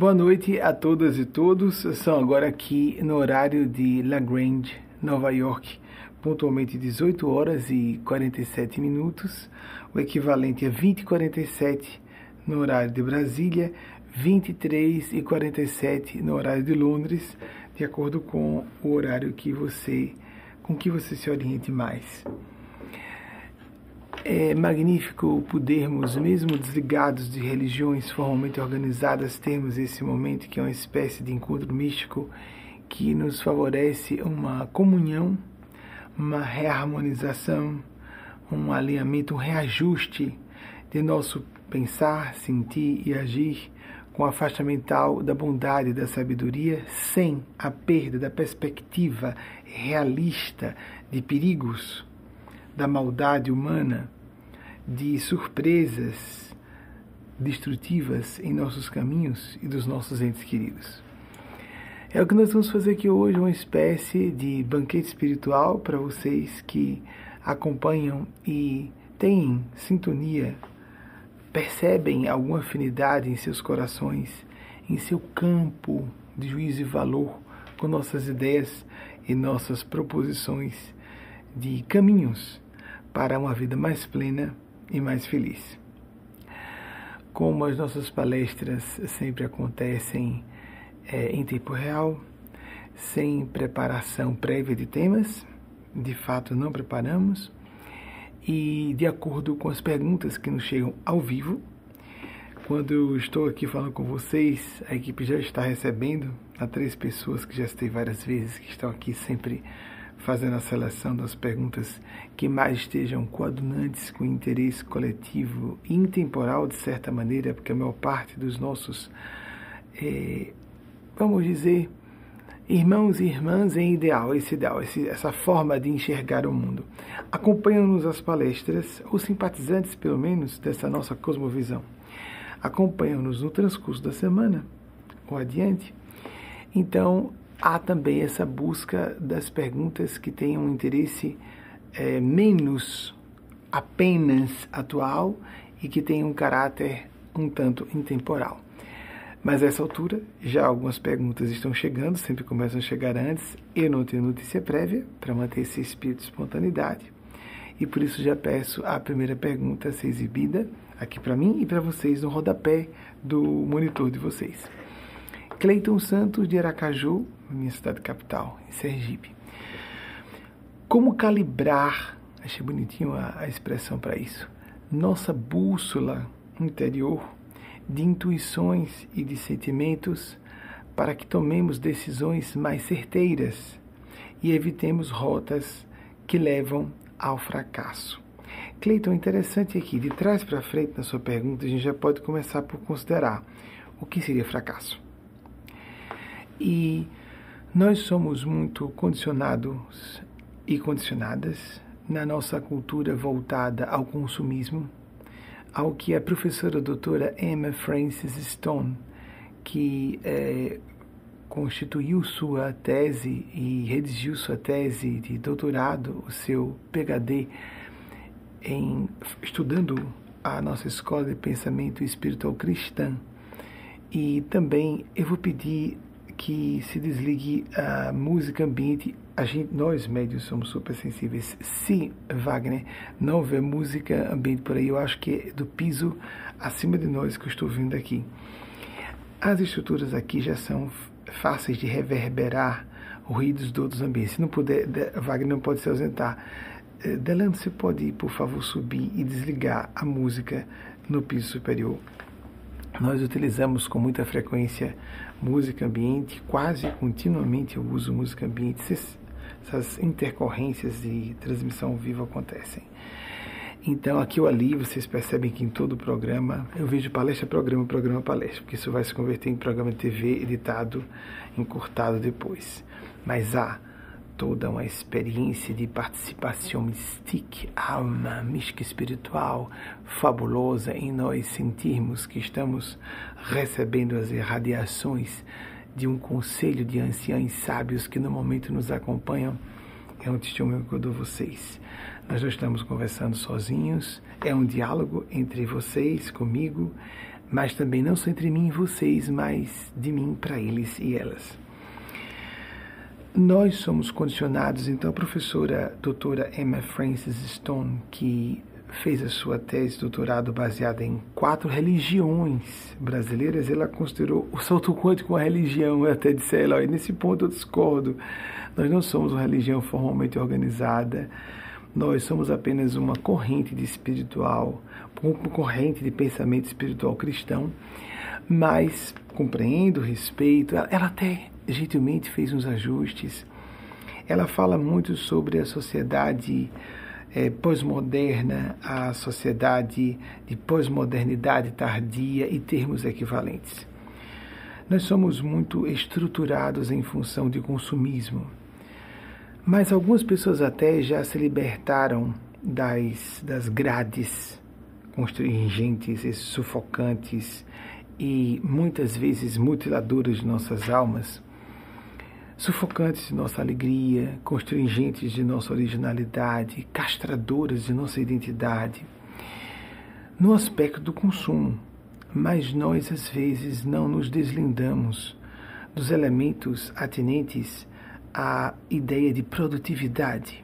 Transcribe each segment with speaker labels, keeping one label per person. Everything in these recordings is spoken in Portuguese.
Speaker 1: Boa noite a todas e todos. São agora aqui no horário de La Grange, Nova York, pontualmente 18 horas e 47 minutos, o equivalente a 20 e 47 no horário de Brasília, 23 e 47 no horário de Londres, de acordo com o horário que você com que você se oriente mais. É magnífico podermos, mesmo desligados de religiões formalmente organizadas, termos esse momento que é uma espécie de encontro místico que nos favorece uma comunhão, uma reharmonização, um alinhamento, um reajuste de nosso pensar, sentir e agir com a faixa mental da bondade e da sabedoria, sem a perda da perspectiva realista de perigos da maldade humana, de surpresas destrutivas em nossos caminhos e dos nossos entes queridos. É o que nós vamos fazer aqui hoje, uma espécie de banquete espiritual para vocês que acompanham e têm sintonia, percebem alguma afinidade em seus corações, em seu campo de juízo e valor com nossas ideias e nossas proposições de caminhos para uma vida mais plena e mais feliz. Como as nossas palestras sempre acontecem é, em tempo real, sem preparação prévia de temas, de fato não preparamos, e de acordo com as perguntas que nos chegam ao vivo, quando eu estou aqui falando com vocês, a equipe já está recebendo há três pessoas que já citei várias vezes, que estão aqui sempre fazendo a seleção das perguntas que mais estejam coadunantes com o interesse coletivo intemporal, de certa maneira, porque a maior parte dos nossos, é, vamos dizer, irmãos e irmãs em ideal, esse ideal, esse, essa forma de enxergar o mundo. Acompanham-nos as palestras, ou simpatizantes, pelo menos, dessa nossa cosmovisão. Acompanham-nos no transcurso da semana, ou adiante. Então, há também essa busca das perguntas que tenham um interesse é, menos apenas atual e que tenham um caráter um tanto intemporal. Mas a essa altura, já algumas perguntas estão chegando, sempre começam a chegar antes. Eu não tenho notícia prévia para manter esse espírito de espontaneidade. E por isso já peço a primeira pergunta a ser exibida aqui para mim e para vocês no rodapé do monitor de vocês. Cleiton Santos de Aracaju, minha cidade capital, em Sergipe. Como calibrar, achei bonitinho a, a expressão para isso, nossa bússola interior de intuições e de sentimentos para que tomemos decisões mais certeiras e evitemos rotas que levam ao fracasso. Cleiton, interessante aqui, de trás para frente na sua pergunta, a gente já pode começar por considerar o que seria fracasso. E nós somos muito condicionados e condicionadas na nossa cultura voltada ao consumismo, ao que a professora doutora Emma Francis Stone, que é, constituiu sua tese e redigiu sua tese de doutorado, o seu PhD, em estudando a nossa escola de pensamento espiritual cristã. E também eu vou pedir que se desligue a música ambiente. A gente, nós médios somos super sensíveis. Se Wagner não vê música ambiente por aí, eu acho que é do piso acima de nós que eu estou vindo aqui. As estruturas aqui já são fáceis de reverberar ruídos de outros ambientes. Se não puder, Wagner não pode se ausentar. Eh, Delano, você pode, por favor, subir e desligar a música no piso superior? Nós utilizamos com muita frequência música ambiente, quase continuamente eu uso música ambiente, essas intercorrências de transmissão ao vivo acontecem. Então, aqui ou ali, vocês percebem que em todo o programa, eu vejo palestra, programa, programa, palestra, porque isso vai se converter em programa de TV editado, encurtado depois. Mas há toda uma experiência de participação mística, alma mística espiritual fabulosa em nós sentirmos que estamos recebendo as irradiações de um conselho de anciãos sábios que no momento nos acompanham. É um testemunho que eu dou vocês. Nós não estamos conversando sozinhos, é um diálogo entre vocês, comigo, mas também não só entre mim e vocês, mas de mim para eles e elas. Nós somos condicionados, então a professora doutora Emma Francis Stone, que fez a sua tese de doutorado baseada em quatro religiões brasileiras, ela considerou o salto quântico uma religião. Eu até disse a ela, nesse ponto eu discordo. Nós não somos uma religião formalmente organizada, nós somos apenas uma corrente de espiritual, uma corrente de pensamento espiritual cristão, mas compreendo, respeito. Ela até gentilmente fez uns ajustes. Ela fala muito sobre a sociedade é, pós-moderna, a sociedade de pós-modernidade tardia e termos equivalentes. Nós somos muito estruturados em função de consumismo, mas algumas pessoas até já se libertaram das, das grades constringentes, sufocantes e muitas vezes mutiladoras de nossas almas sufocantes de nossa alegria, constringentes de nossa originalidade, castradoras de nossa identidade, no aspecto do consumo. Mas nós, às vezes, não nos deslindamos dos elementos atinentes à ideia de produtividade.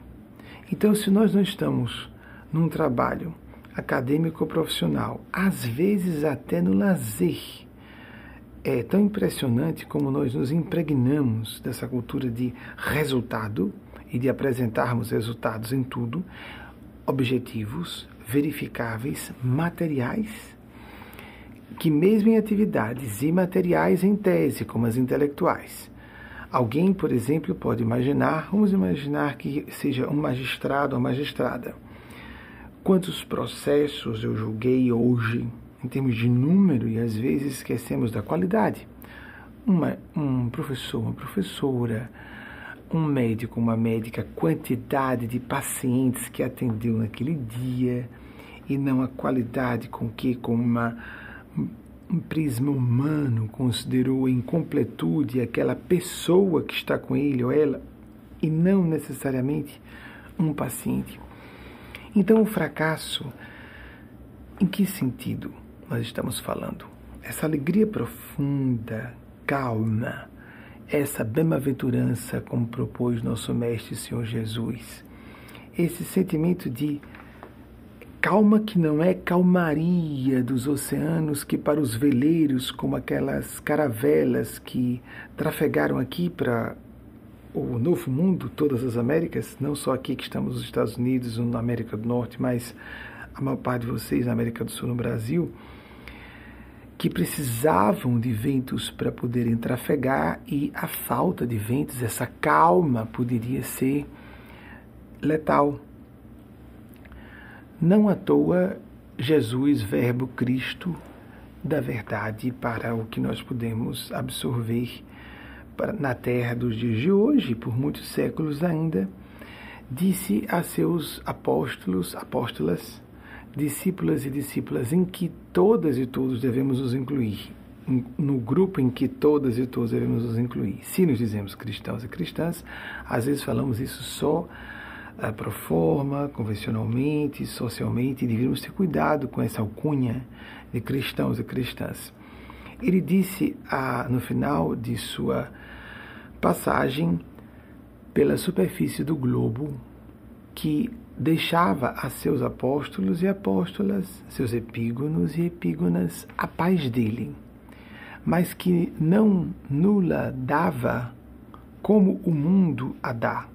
Speaker 1: Então, se nós não estamos num trabalho acadêmico ou profissional, às vezes até no lazer, é tão impressionante como nós nos impregnamos dessa cultura de resultado e de apresentarmos resultados em tudo, objetivos, verificáveis, materiais, que mesmo em atividades imateriais em tese, como as intelectuais, alguém, por exemplo, pode imaginar, vamos imaginar que seja um magistrado ou magistrada. Quantos processos eu julguei hoje em termos de número e às vezes esquecemos da qualidade. Uma, um professor, uma professora, um médico, uma médica, quantidade de pacientes que atendeu naquele dia e não a qualidade com que, com uma, um prisma humano, considerou em completude aquela pessoa que está com ele ou ela e não necessariamente um paciente. Então, o fracasso, em que sentido? Nós estamos falando. Essa alegria profunda, calma, essa bem-aventurança, como propôs nosso Mestre Senhor Jesus, esse sentimento de calma que não é calmaria dos oceanos que para os veleiros, como aquelas caravelas que trafegaram aqui para o Novo Mundo, todas as Américas, não só aqui que estamos nos Estados Unidos, na América do Norte, mas a maior parte de vocês na América do Sul, no Brasil, que precisavam de ventos para poderem trafegar e a falta de ventos, essa calma, poderia ser letal. Não à toa, Jesus, Verbo Cristo, da verdade para o que nós podemos absorver na terra dos dias de hoje, por muitos séculos ainda, disse a seus apóstolos, apóstolas, discípulas e discípulas em que todas e todos devemos nos incluir, no grupo em que todas e todos devemos nos incluir. Se nos dizemos cristãos e cristãs, às vezes falamos isso só uh, pro forma, convencionalmente, socialmente, e deveríamos ter cuidado com essa alcunha de cristãos e cristãs. Ele disse no final de sua passagem pela superfície do globo que deixava a seus apóstolos e apóstolas, seus epígonos e epígonas, a paz dele, mas que não nula dava como o mundo a dá.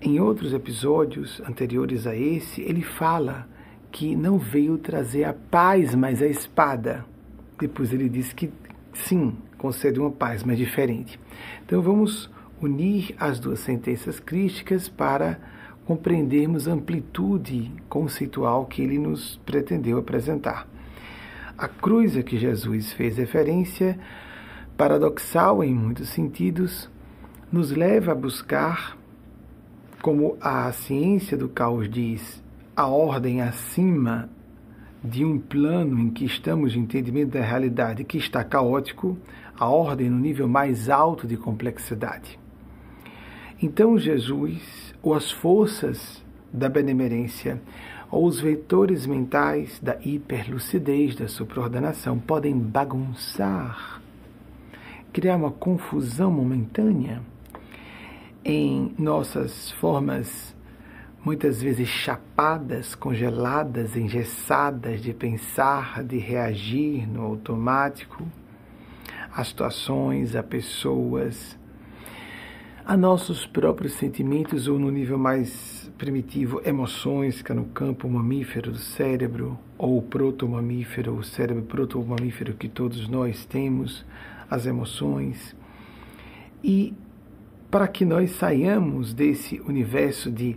Speaker 1: Em outros episódios anteriores a esse, ele fala que não veio trazer a paz, mas a espada. Depois ele diz que sim, concede uma paz, mas diferente. Então vamos unir as duas sentenças críticas para compreendermos a amplitude conceitual que ele nos pretendeu apresentar. A cruz a que Jesus fez referência, paradoxal em muitos sentidos, nos leva a buscar, como a ciência do caos diz, a ordem acima de um plano em que estamos de entendimento da realidade que está caótico, a ordem no nível mais alto de complexidade. Então Jesus, ou as forças da benemerência, ou os vetores mentais da hiperlucidez, da supraordenação, podem bagunçar, criar uma confusão momentânea em nossas formas muitas vezes chapadas, congeladas, engessadas de pensar, de reagir no automático. A situações, a pessoas, a nossos próprios sentimentos ou no nível mais primitivo, emoções, que é no campo mamífero do cérebro, ou proto-mamífero, o cérebro proto-mamífero que todos nós temos, as emoções. E para que nós saiamos desse universo de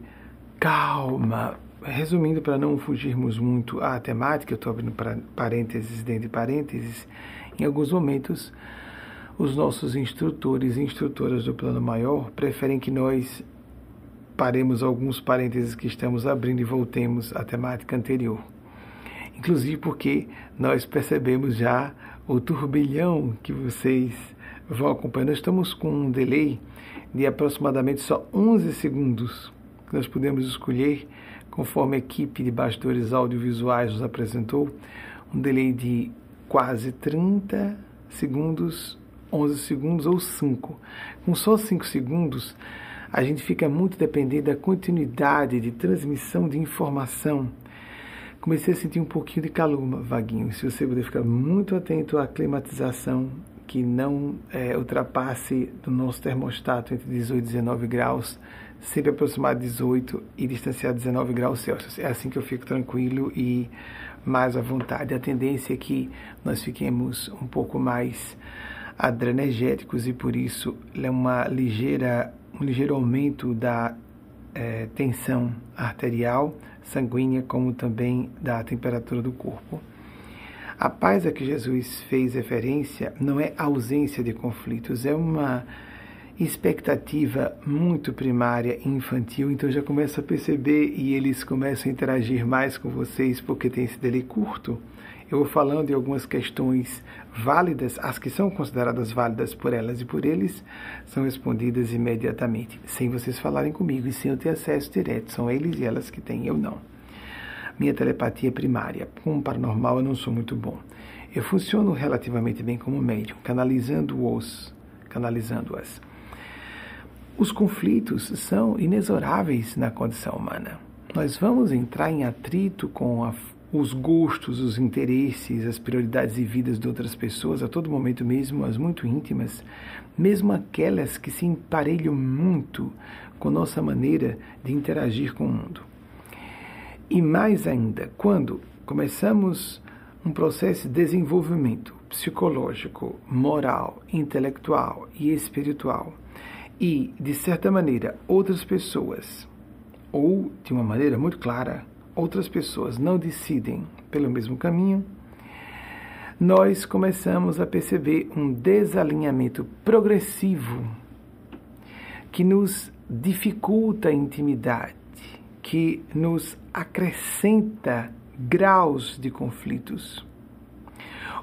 Speaker 1: calma, resumindo para não fugirmos muito à temática, eu estou abrindo parênteses dentro de parênteses, em alguns momentos os nossos instrutores e instrutoras do plano maior preferem que nós paremos alguns parênteses que estamos abrindo e voltemos à temática anterior. Inclusive porque nós percebemos já o turbilhão que vocês vão acompanhando. Nós estamos com um delay de aproximadamente só 11 segundos que nós podemos escolher conforme a equipe de bastidores audiovisuais nos apresentou, um delay de quase 30 segundos 11 segundos ou 5. Com só 5 segundos, a gente fica muito dependente da continuidade de transmissão de informação. Comecei a sentir um pouquinho de calor, Vaguinho. Se você puder ficar muito atento à climatização, que não é, ultrapasse do nosso termostato entre 18 e 19 graus, sempre aproximado de 18 e distanciado de 19 graus Celsius. É assim que eu fico tranquilo e mais à vontade. A tendência é que nós fiquemos um pouco mais adrenérgicos e por isso é uma ligeira, um ligeiro aumento da é, tensão arterial, sanguínea, como também da temperatura do corpo. A paz a que Jesus fez referência não é ausência de conflitos, é uma expectativa muito primária infantil, então já começa a perceber e eles começam a interagir mais com vocês porque tem esse delay curto eu vou falando de algumas questões válidas, as que são consideradas válidas por elas e por eles, são respondidas imediatamente, sem vocês falarem comigo e sem eu ter acesso direto. São eles e elas que têm, eu não. Minha telepatia é primária. Como paranormal, eu não sou muito bom. Eu funciono relativamente bem como médium, canalizando-os, canalizando-as. Os conflitos são inexoráveis na condição humana. Nós vamos entrar em atrito com a os gostos, os interesses, as prioridades e vidas de outras pessoas a todo momento, mesmo as muito íntimas, mesmo aquelas que se emparelham muito com nossa maneira de interagir com o mundo. E mais ainda, quando começamos um processo de desenvolvimento psicológico, moral, intelectual e espiritual, e, de certa maneira, outras pessoas, ou de uma maneira muito clara, outras pessoas não decidem pelo mesmo caminho, nós começamos a perceber um desalinhamento progressivo que nos dificulta a intimidade, que nos acrescenta graus de conflitos,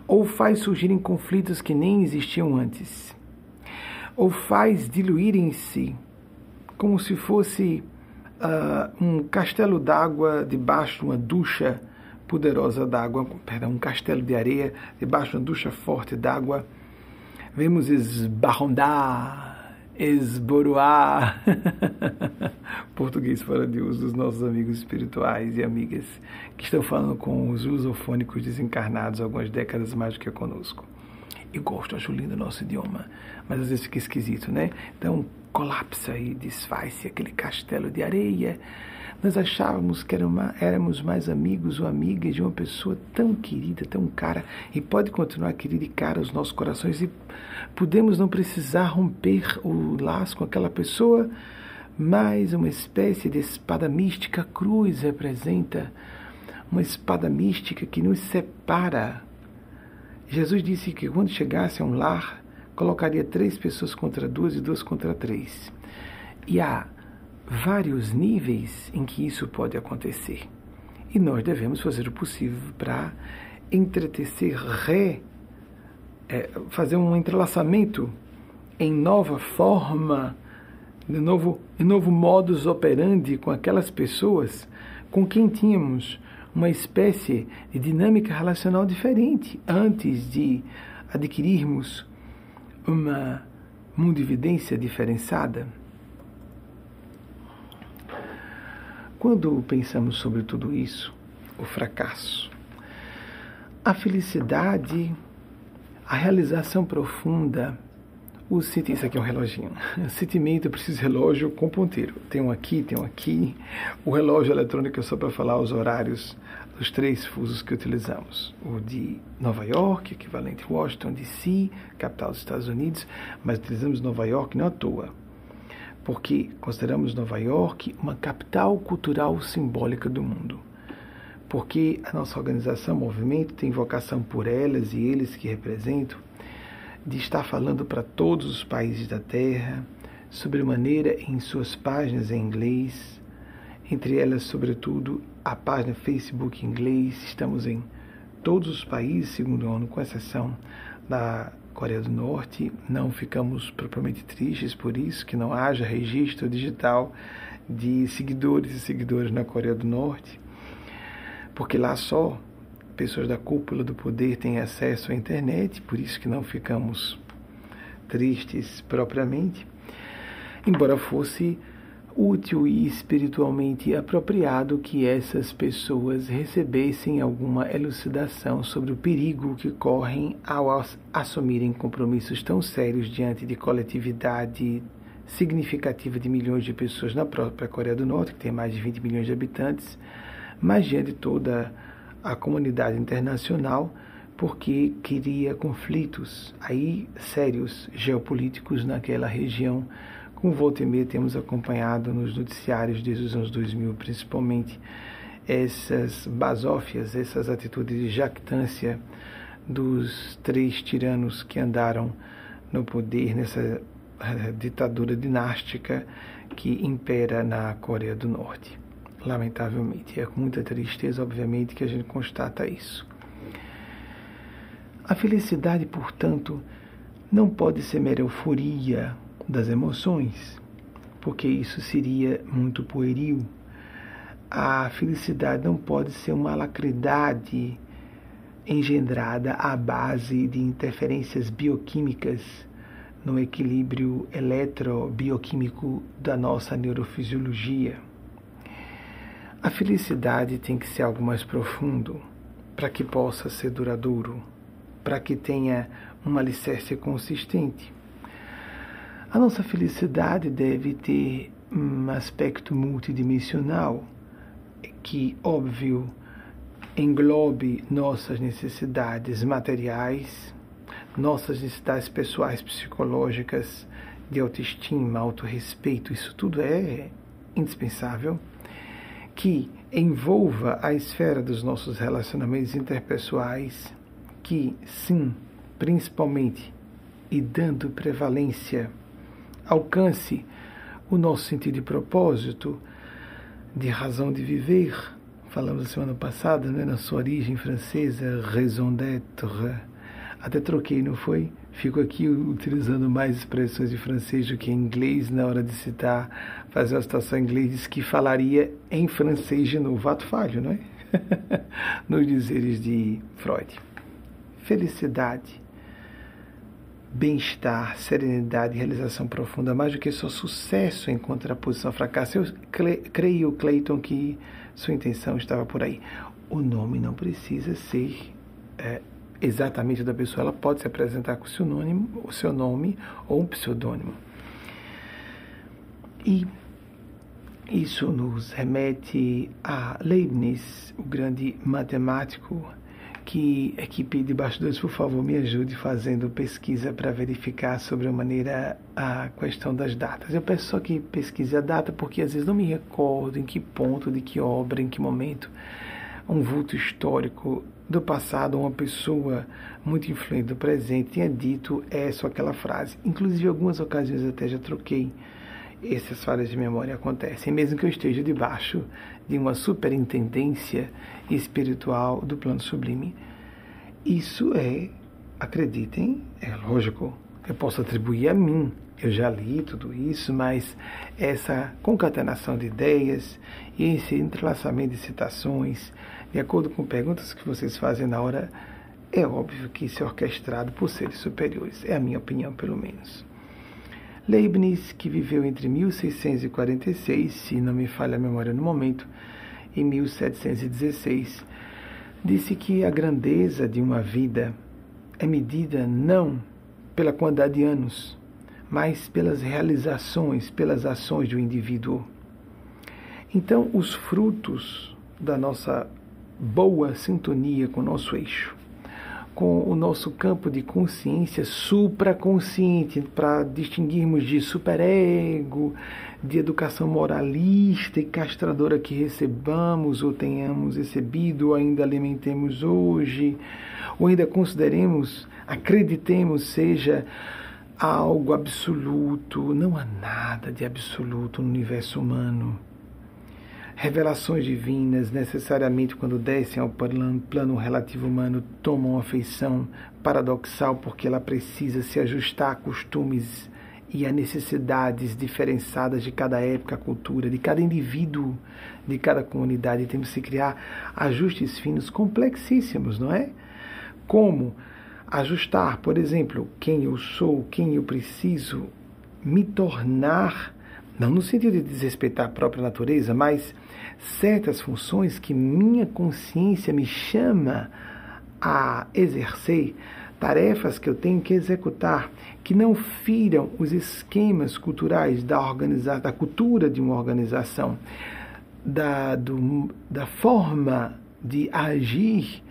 Speaker 1: ou faz surgirem conflitos que nem existiam antes, ou faz diluírem-se como se fosse uh, um castelo d'água debaixo de uma ducha poderosa d'água, perdão, um castelo de areia debaixo de uma ducha forte d'água. Vemos esbarrondar, esboroar. Português fora de uso dos nossos amigos espirituais e amigas que estão falando com os lusofônicos desencarnados algumas décadas mais do que conosco. Eu gosto, acho lindo o nosso idioma, mas às vezes fica esquisito, né? Então, colapsa e desfaz-se aquele castelo de areia. Nós achávamos que éramos mais amigos ou amigas de uma pessoa tão querida, tão cara, e pode continuar querida e cara aos nossos corações, e podemos não precisar romper o laço com aquela pessoa, mas uma espécie de espada mística a cruz representa uma espada mística que nos separa Jesus disse que quando chegasse a um lar, colocaria três pessoas contra duas e duas contra três. E há vários níveis em que isso pode acontecer. E nós devemos fazer o possível para entretecer, re, é, fazer um entrelaçamento em nova forma, de novo, em novo modus operandi com aquelas pessoas com quem tínhamos uma espécie de dinâmica relacional diferente antes de adquirirmos uma mundividência diferenciada. Quando pensamos sobre tudo isso, o fracasso, a felicidade, a realização profunda, o sentimento, isso aqui é um reloginho. O sentimento, eu preciso de relógio com ponteiro. Tem um aqui, tem um aqui. O relógio eletrônico é só para falar os horários dos três fusos que utilizamos. O de Nova York, equivalente a Washington DC, capital dos Estados Unidos, mas utilizamos Nova York não à toa, porque consideramos Nova York uma capital cultural simbólica do mundo. Porque a nossa organização, movimento, tem vocação por elas e eles que representam de estar falando para todos os países da Terra, sobre maneira em suas páginas em inglês, entre elas, sobretudo, a página Facebook em inglês. Estamos em todos os países, segundo a ONU, com exceção da Coreia do Norte. Não ficamos propriamente tristes por isso, que não haja registro digital de seguidores e seguidoras na Coreia do Norte, porque lá só pessoas da cúpula do poder têm acesso à internet, por isso que não ficamos tristes propriamente, embora fosse útil e espiritualmente apropriado que essas pessoas recebessem alguma elucidação sobre o perigo que correm ao assumirem compromissos tão sérios diante de coletividade significativa de milhões de pessoas na própria Coreia do Norte, que tem mais de 20 milhões de habitantes, mas diante de toda a comunidade internacional, porque queria conflitos aí sérios geopolíticos naquela região com volta e meia temos acompanhado nos noticiários desde os anos 2000, principalmente, essas basófias, essas atitudes de jactância dos três tiranos que andaram no poder nessa eh, ditadura dinástica que impera na Coreia do Norte. Lamentavelmente, é com muita tristeza, obviamente, que a gente constata isso. A felicidade, portanto, não pode ser mera euforia das emoções, porque isso seria muito pueril. A felicidade não pode ser uma alacridade engendrada à base de interferências bioquímicas no equilíbrio eletrobioquímico da nossa neurofisiologia. A felicidade tem que ser algo mais profundo para que possa ser duradouro, para que tenha um alicerce consistente. A nossa felicidade deve ter um aspecto multidimensional que, óbvio, englobe nossas necessidades materiais, nossas necessidades pessoais, psicológicas, de autoestima, autorrespeito, isso tudo é indispensável, que envolva a esfera dos nossos relacionamentos interpessoais, que, sim, principalmente, e dando prevalência alcance o nosso sentido de propósito, de razão de viver. Falamos a semana passada, né, na sua origem francesa, raison d'être. Até troquei, não foi? Fico aqui utilizando mais expressões de francês do que em inglês na hora de citar, fazer uma citação em inglês, que falaria em francês de novo. Ato falho, não é? Nos dizeres de Freud. Felicidade bem-estar, serenidade, realização profunda, mais do que só sucesso em contraposição ao fracasso. Eu creio, Clayton, que sua intenção estava por aí. O nome não precisa ser é, exatamente da pessoa, ela pode se apresentar com seu nome, o seu nome ou um pseudônimo. E isso nos remete a Leibniz, o grande matemático que equipe de bastidores, por favor, me ajude fazendo pesquisa para verificar sobre a maneira a questão das datas. Eu peço só que pesquise a data, porque às vezes não me recordo em que ponto, de que obra, em que momento um vulto histórico do passado, uma pessoa muito influente do presente tinha dito essa ou aquela frase. Inclusive, em algumas ocasiões até já troquei essas falhas de memória acontecem, mesmo que eu esteja debaixo de uma superintendência espiritual do plano sublime. Isso é, acreditem, é lógico, eu posso atribuir a mim, Eu já li tudo isso, mas essa concatenação de ideias e esse entrelaçamento de citações, de acordo com perguntas que vocês fazem na hora, é óbvio que isso é orquestrado por seres superiores. É a minha opinião, pelo menos. Leibniz, que viveu entre 1646, se não me falha a memória no momento, e 1716, disse que a grandeza de uma vida é medida não pela quantidade de anos, mas pelas realizações, pelas ações do indivíduo. Então, os frutos da nossa boa sintonia com o nosso eixo com o nosso campo de consciência supraconsciente, para distinguirmos de superego, de educação moralista e castradora que recebamos ou tenhamos recebido, ou ainda alimentemos hoje, ou ainda consideremos, acreditemos, seja algo absoluto. Não há nada de absoluto no universo humano Revelações divinas, necessariamente, quando descem ao plano relativo humano, tomam uma feição paradoxal porque ela precisa se ajustar a costumes e a necessidades diferenciadas de cada época, cultura, de cada indivíduo, de cada comunidade. Temos que criar ajustes finos complexíssimos, não é? Como ajustar, por exemplo, quem eu sou, quem eu preciso me tornar, não no sentido de desrespeitar a própria natureza, mas certas funções que minha consciência me chama a exercer, tarefas que eu tenho que executar, que não firam os esquemas culturais da, organiza da cultura de uma organização, da, do, da forma de agir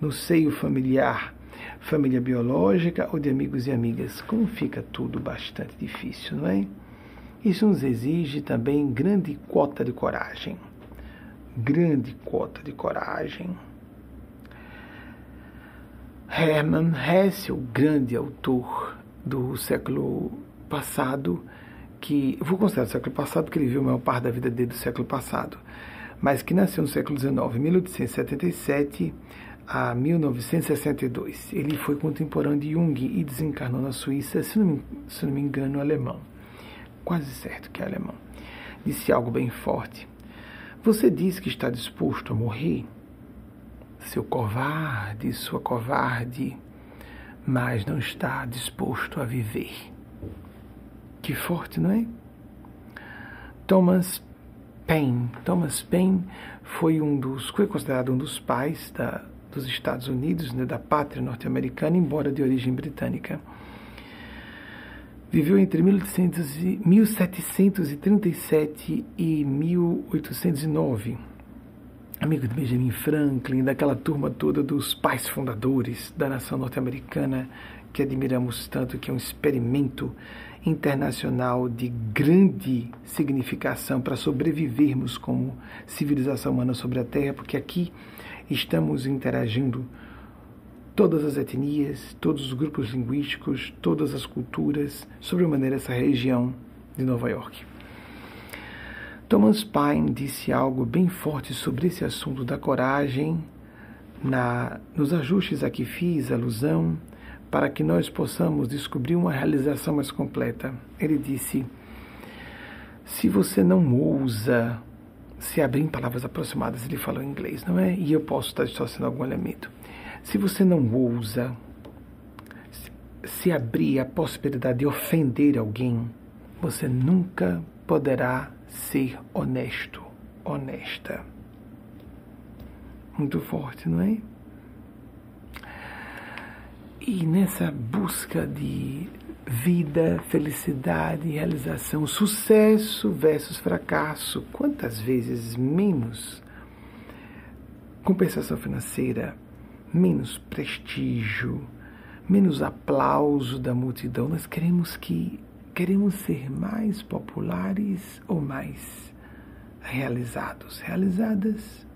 Speaker 1: no seio familiar, família biológica ou de amigos e amigas. Como fica tudo bastante difícil, não é? Isso nos exige também grande cota de coragem grande cota de coragem. Hermann Hesse, o grande autor do século passado, que vou considerar o século passado porque ele viu a maior parte da vida dele do século passado, mas que nasceu no século XIX, 1877 a 1962. Ele foi contemporâneo de Jung e desencarnou na Suíça, se não me, se não me engano, alemão. Quase certo que é alemão. Disse algo bem forte. Você diz que está disposto a morrer? Seu covarde, sua covarde, mas não está disposto a viver. Que forte, não é? Thomas Paine. Thomas Paine foi um dos, foi considerado um dos pais da, dos Estados Unidos, né, da pátria norte-americana, embora de origem britânica. Viveu entre 1737 e 1809. Amigo de Benjamin Franklin, daquela turma toda dos pais fundadores da nação norte-americana que admiramos tanto, que é um experimento internacional de grande significação para sobrevivermos como civilização humana sobre a Terra, porque aqui estamos interagindo todas as etnias, todos os grupos linguísticos, todas as culturas, sobremaneira essa região de Nova York. Thomas Paine disse algo bem forte sobre esse assunto da coragem na, nos ajustes a que fiz alusão para que nós possamos descobrir uma realização mais completa. Ele disse: se você não ousa se abrir em palavras aproximadas, ele falou em inglês, não é? E eu posso estar distorcendo algum elemento. Se você não ousa se abrir a possibilidade de ofender alguém, você nunca poderá ser honesto, honesta. Muito forte, não é? E nessa busca de vida, felicidade, realização, sucesso versus fracasso, quantas vezes menos compensação financeira, menos prestígio, menos aplauso da multidão. Nós queremos que queremos ser mais populares ou mais realizados, realizadas.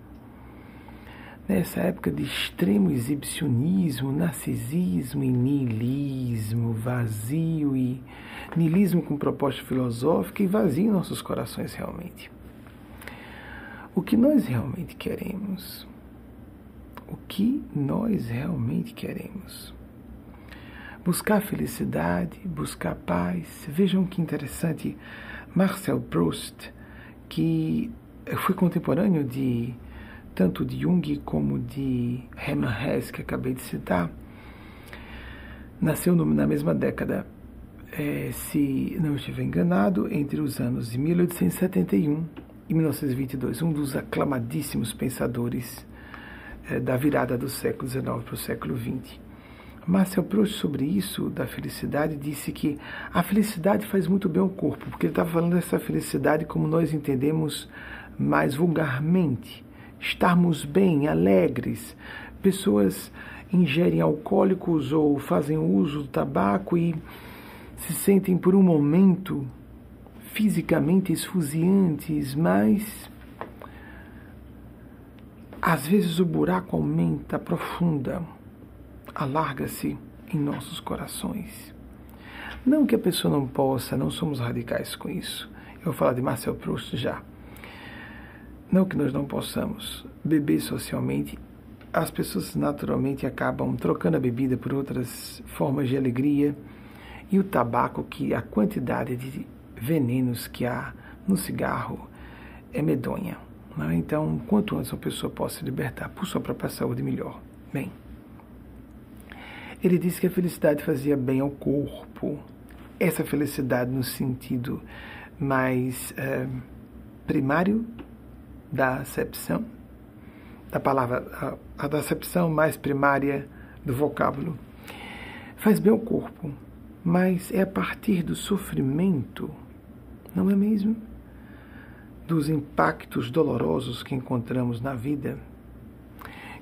Speaker 1: Nessa época de extremo exibicionismo, narcisismo e niilismo, vazio e niilismo com proposta filosófica e vazio em nossos corações realmente. O que nós realmente queremos? O que nós realmente queremos. buscar felicidade, buscar paz. Vejam que interessante, Marcel Proust, que foi contemporâneo de tanto de Jung como de Hermann Hesse, que acabei de citar, nasceu na mesma década, é, se não estiver enganado, entre os anos de 1871 e 1922, um dos aclamadíssimos pensadores é, da virada do século XIX para o século XX. Marcel Proust, sobre isso, da felicidade, disse que a felicidade faz muito bem ao corpo, porque ele estava falando dessa felicidade como nós entendemos mais vulgarmente. Estarmos bem, alegres. Pessoas ingerem alcoólicos ou fazem uso do tabaco e se sentem por um momento fisicamente esfuziantes, mas às vezes o buraco aumenta, aprofunda, alarga-se em nossos corações. Não que a pessoa não possa, não somos radicais com isso. Eu vou falar de Marcel Proust já. Não que nós não possamos beber socialmente, as pessoas naturalmente acabam trocando a bebida por outras formas de alegria e o tabaco, que a quantidade de venenos que há no cigarro é medonha. Né? Então, quanto antes uma pessoa possa se libertar por sua própria saúde, melhor. Bem, ele disse que a felicidade fazia bem ao corpo. Essa felicidade no sentido mais é, primário da acepção, da palavra, a, a da acepção mais primária do vocábulo. Faz bem ao corpo, mas é a partir do sofrimento, não é mesmo? Dos impactos dolorosos que encontramos na vida,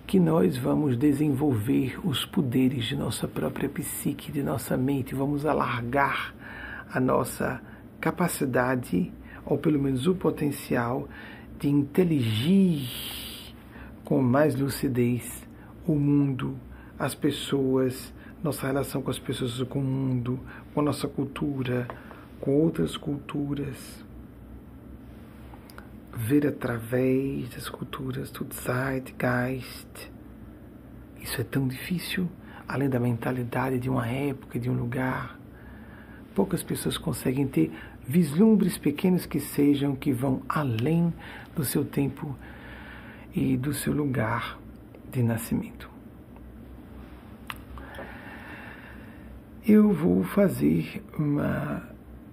Speaker 1: que nós vamos desenvolver os poderes de nossa própria psique, de nossa mente, vamos alargar a nossa capacidade, ou pelo menos o potencial, de inteligir com mais lucidez o mundo, as pessoas, nossa relação com as pessoas, com o mundo, com a nossa cultura, com outras culturas. Ver através das culturas do Zeitgeist. Isso é tão difícil, além da mentalidade de uma época, de um lugar. Poucas pessoas conseguem ter vislumbres pequenos que sejam, que vão além do seu tempo e do seu lugar de nascimento. Eu vou fazer uma,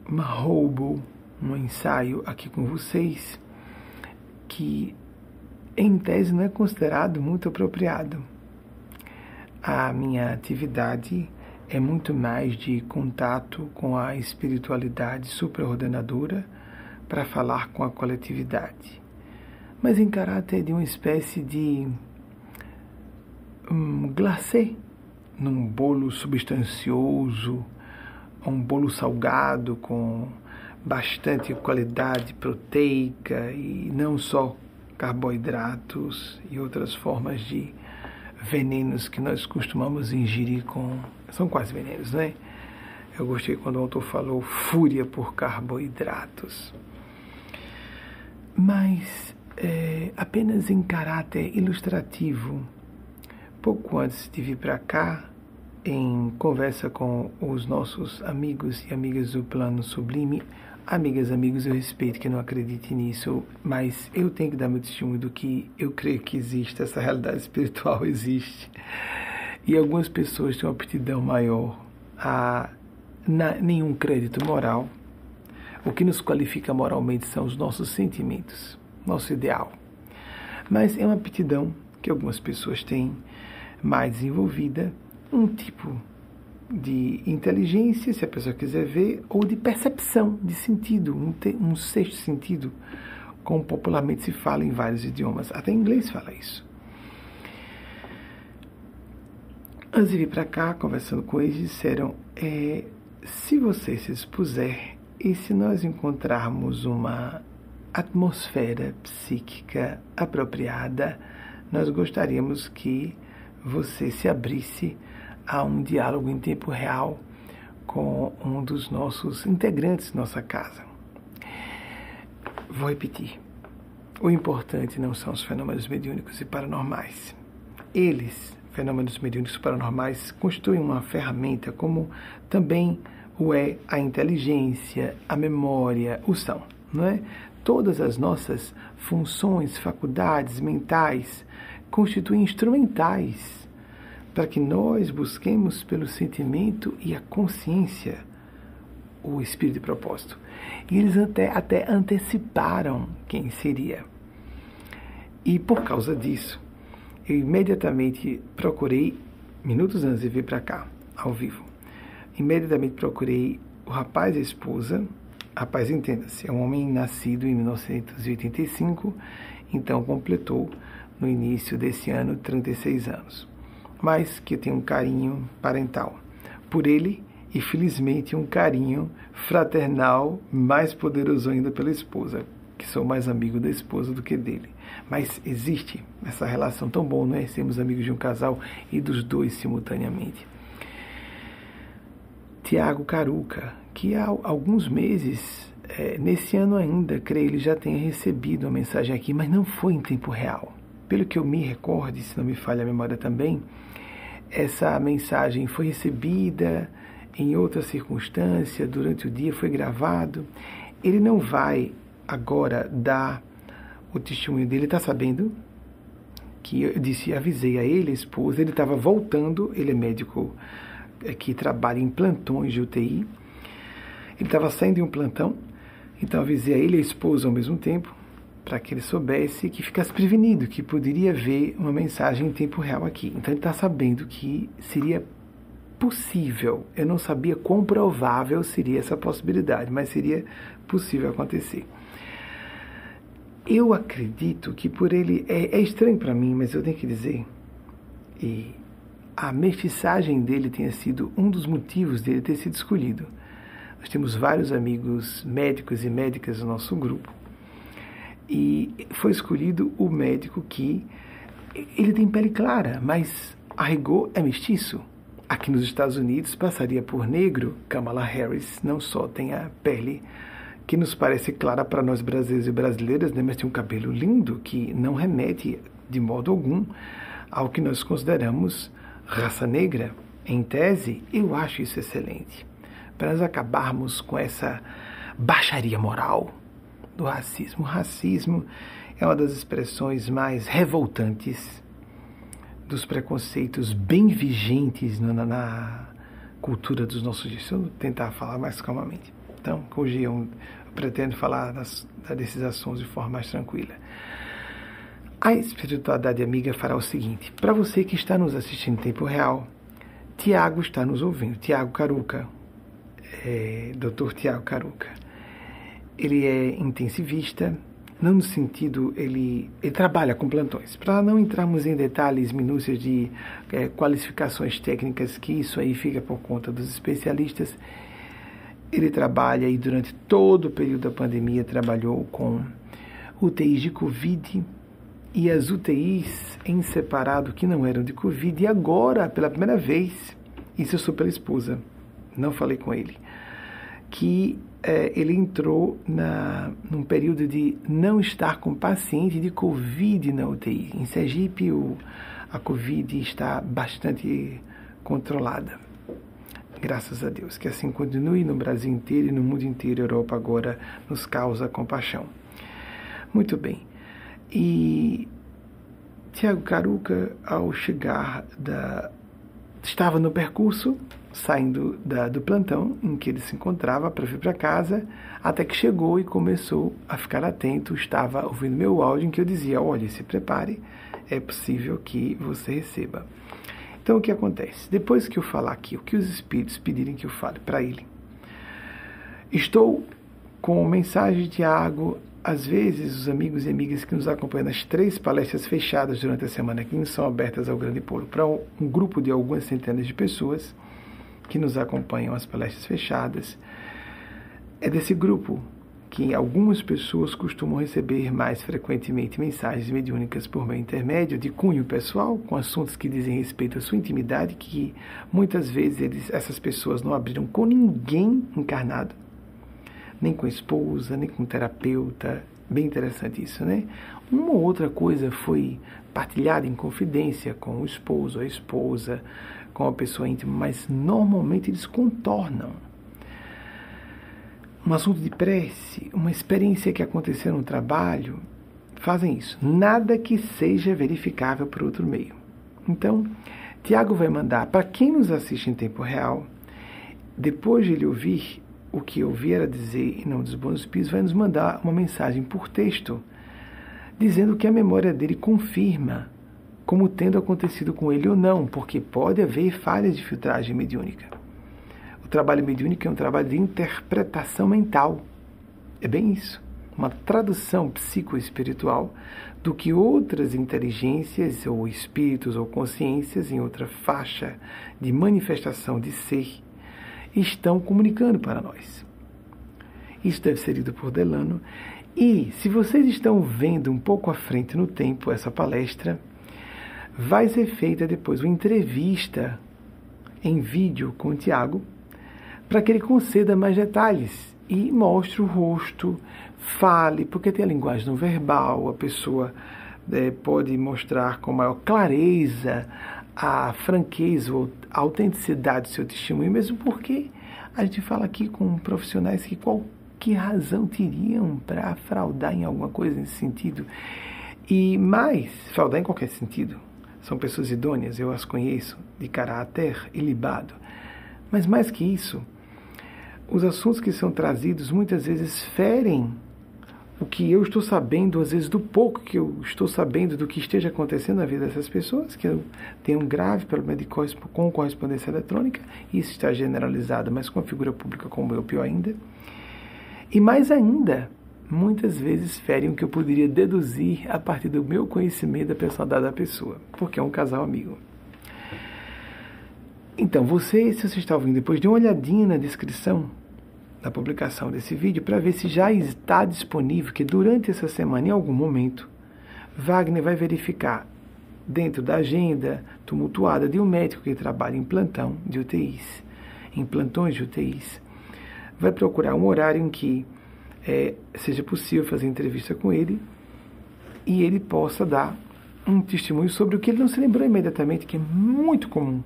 Speaker 1: uma roubo, um ensaio aqui com vocês que, em tese, não é considerado muito apropriado. A minha atividade é muito mais de contato com a espiritualidade supraordenadora para falar com a coletividade, mas em caráter de uma espécie de um glacê num bolo substancioso, um bolo salgado com bastante qualidade proteica e não só carboidratos e outras formas de venenos que nós costumamos ingerir com. São quase venenos, né? Eu gostei quando o autor falou fúria por carboidratos. Mas é, apenas em caráter ilustrativo, pouco antes de vir para cá, em conversa com os nossos amigos e amigas do plano sublime, Amigas, amigos, eu respeito que não acredite nisso, mas eu tenho que dar meu testemunho do que eu creio que existe, essa realidade espiritual existe. E algumas pessoas têm uma aptidão maior a na, nenhum crédito moral. O que nos qualifica moralmente são os nossos sentimentos, nosso ideal. Mas é uma aptidão que algumas pessoas têm mais desenvolvida, um tipo de inteligência, se a pessoa quiser ver, ou de percepção, de sentido, um, um sexto sentido, como popularmente se fala em vários idiomas. Até inglês fala isso. Antes de vir para cá, conversando com eles, disseram: é, se você se expuser e se nós encontrarmos uma atmosfera psíquica apropriada, nós gostaríamos que você se abrisse a um diálogo em tempo real com um dos nossos integrantes de nossa casa. Vou repetir. O importante não são os fenômenos mediúnicos e paranormais. Eles fenômenos mediúnicos paranormais constituem uma ferramenta, como também o é a inteligência, a memória, o são, não é? Todas as nossas funções, faculdades mentais constituem instrumentais para que nós busquemos pelo sentimento e a consciência o espírito de propósito. E eles até, até anteciparam quem seria. E por causa disso, eu imediatamente procurei, minutos antes de vir para cá, ao vivo, imediatamente procurei o rapaz e a esposa. Rapaz, entenda-se, é um homem nascido em 1985, então completou no início desse ano 36 anos, mas que tem um carinho parental por ele e felizmente um carinho fraternal mais poderoso ainda pela esposa, que sou mais amigo da esposa do que dele. Mas existe essa relação tão bom, não é? Sermos amigos de um casal e dos dois simultaneamente. Tiago Caruca, que há alguns meses, é, nesse ano ainda, creio, ele já tenha recebido uma mensagem aqui, mas não foi em tempo real. Pelo que eu me recorde, se não me falha a memória também, essa mensagem foi recebida em outra circunstância, durante o dia, foi gravado. Ele não vai agora dar o testemunho dele, está sabendo? Que eu disse, avisei a ele, a esposa, ele estava voltando, ele é médico é, que trabalha em plantões de UTI, ele estava saindo de um plantão, então avisei a ele e a esposa ao mesmo tempo, para que ele soubesse que ficasse prevenido, que poderia ver uma mensagem em tempo real aqui. Então ele está sabendo que seria possível. Eu não sabia quão provável seria essa possibilidade, mas seria possível acontecer. Eu acredito que por ele é, é estranho para mim, mas eu tenho que dizer, e a mestiçagem dele tenha sido um dos motivos dele ter sido escolhido. Nós temos vários amigos médicos e médicas no nosso grupo. E foi escolhido o médico que ele tem pele clara, mas a rigor é mestiço. Aqui nos Estados Unidos passaria por negro. Kamala Harris não só tem a pele que nos parece clara para nós brasileiros e brasileiras, né, mas tem um cabelo lindo que não remete de modo algum ao que nós consideramos raça negra. Em tese, eu acho isso excelente. Para nós acabarmos com essa baixaria moral do racismo. O racismo é uma das expressões mais revoltantes dos preconceitos bem vigentes na, na cultura dos nossos dias. Deixa eu tentar falar mais calmamente. Então, hoje eu pretendo falar das, desses assuntos de forma mais tranquila. A espiritualidade amiga fará o seguinte: para você que está nos assistindo em tempo real, Tiago está nos ouvindo. Tiago Caruca, é, Dr. Tiago Caruca. Ele é intensivista, não no sentido, ele, ele trabalha com plantões. Para não entrarmos em detalhes, minúcias de é, qualificações técnicas, que isso aí fica por conta dos especialistas, ele trabalha e durante todo o período da pandemia trabalhou com UTIs de Covid e as UTIs em separado que não eram de Covid. E agora, pela primeira vez, isso eu sou pela esposa, não falei com ele, que é, ele entrou na, num período de não estar com paciente de Covid na UTI. Em Sergipe, o, a Covid está bastante controlada. Graças a Deus. Que assim continue no Brasil inteiro e no mundo inteiro. A Europa agora nos causa compaixão. Muito bem. E Tiago Caruca, ao chegar da. estava no percurso saindo da, do plantão em que ele se encontrava para vir para casa, até que chegou e começou a ficar atento, estava ouvindo meu áudio em que eu dizia: olhe, se prepare, é possível que você receba. Então o que acontece? Depois que eu falar aqui, o que os espíritos pedirem que eu fale para ele, estou com mensagem de Tiago. Às vezes, os amigos e amigas que nos acompanham nas três palestras fechadas durante a semana, que não são abertas ao grande polo, para um grupo de algumas centenas de pessoas, que nos acompanham às palestras fechadas, é desse grupo que algumas pessoas costumam receber mais frequentemente mensagens mediúnicas por meio intermédio de cunho pessoal, com assuntos que dizem respeito à sua intimidade, que muitas vezes eles, essas pessoas não abriram com ninguém encarnado, nem com a esposa, nem com o terapeuta, Bem interessante isso, né? Uma ou outra coisa foi partilhada em confidência com o esposo, a esposa, com a pessoa íntima, mas normalmente eles contornam. Um assunto de prece, uma experiência que aconteceu no trabalho, fazem isso. Nada que seja verificável por outro meio. Então, Tiago vai mandar para quem nos assiste em tempo real, depois de ele ouvir o que eu vier a dizer e não dos bons espíritos, vai nos mandar uma mensagem por texto, dizendo que a memória dele confirma como tendo acontecido com ele ou não, porque pode haver falhas de filtragem mediúnica. O trabalho mediúnico é um trabalho de interpretação mental. É bem isso. Uma tradução psicoespiritual do que outras inteligências, ou espíritos, ou consciências, em outra faixa de manifestação de ser, estão comunicando para nós. Isso deve ser lido por Delano. E, se vocês estão vendo um pouco à frente no tempo essa palestra, vai ser feita depois uma entrevista em vídeo com o Tiago, para que ele conceda mais detalhes e mostre o rosto, fale, porque tem a linguagem não verbal, a pessoa é, pode mostrar com maior clareza a franqueza ou a autenticidade do seu testemunho, mesmo porque a gente fala aqui com profissionais que qualquer razão teriam para fraudar em alguma coisa nesse sentido. E mais, fraudar em qualquer sentido. São pessoas idôneas, eu as conheço, de caráter ilibado. Mas mais que isso, os assuntos que são trazidos muitas vezes ferem o que eu estou sabendo, às vezes do pouco que eu estou sabendo do que esteja acontecendo na vida dessas pessoas, que tenho um grave problema de com correspondência eletrônica, isso está generalizado, mas com a figura pública como eu, pior ainda. E mais ainda, muitas vezes ferem o que eu poderia deduzir a partir do meu conhecimento da personalidade da pessoa, porque é um casal amigo. Então, você, se você está ouvindo depois, dê uma olhadinha na descrição da publicação desse vídeo para ver se já está disponível, que durante essa semana, em algum momento, Wagner vai verificar dentro da agenda tumultuada de um médico que trabalha em plantão de UTIs, em plantões de UTIs, vai procurar um horário em que é, seja possível fazer entrevista com ele e ele possa dar um testemunho sobre o que ele não se lembrou imediatamente, que é muito comum.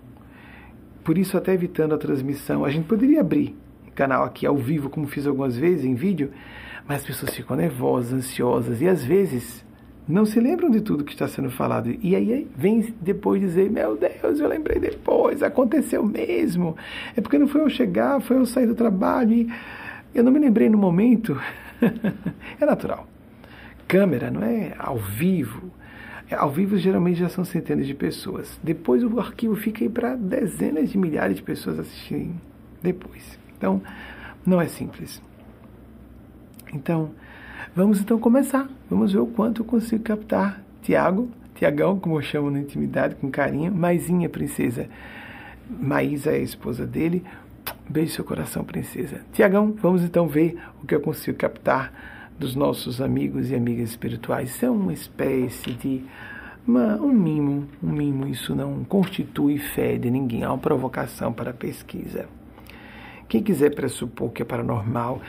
Speaker 1: Por isso, até evitando a transmissão, a gente poderia abrir canal aqui ao vivo, como fiz algumas vezes em vídeo, mas as pessoas ficam nervosas, ansiosas e às vezes não se lembram de tudo que está sendo falado. E aí vem depois dizer: Meu Deus, eu lembrei depois, aconteceu mesmo. É porque não foi eu chegar, foi eu sair do trabalho e eu não me lembrei no momento. é natural. Câmera, não é ao vivo. Ao vivo geralmente já são centenas de pessoas. Depois o arquivo fica aí para dezenas de milhares de pessoas assistirem depois. Então, não é simples. Então, vamos então começar. Vamos ver o quanto eu consigo captar Tiago, Tiagão, como eu chamo na intimidade, com carinho, Maisinha, princesa. Maísa é a esposa dele. Beijo seu coração, princesa. Tiagão, vamos então ver o que eu consigo captar dos nossos amigos e amigas espirituais. Isso é uma espécie de uma, um mimo, um mimo. Isso não constitui fé de ninguém, é uma provocação para a pesquisa. Quem quiser pressupor que é paranormal,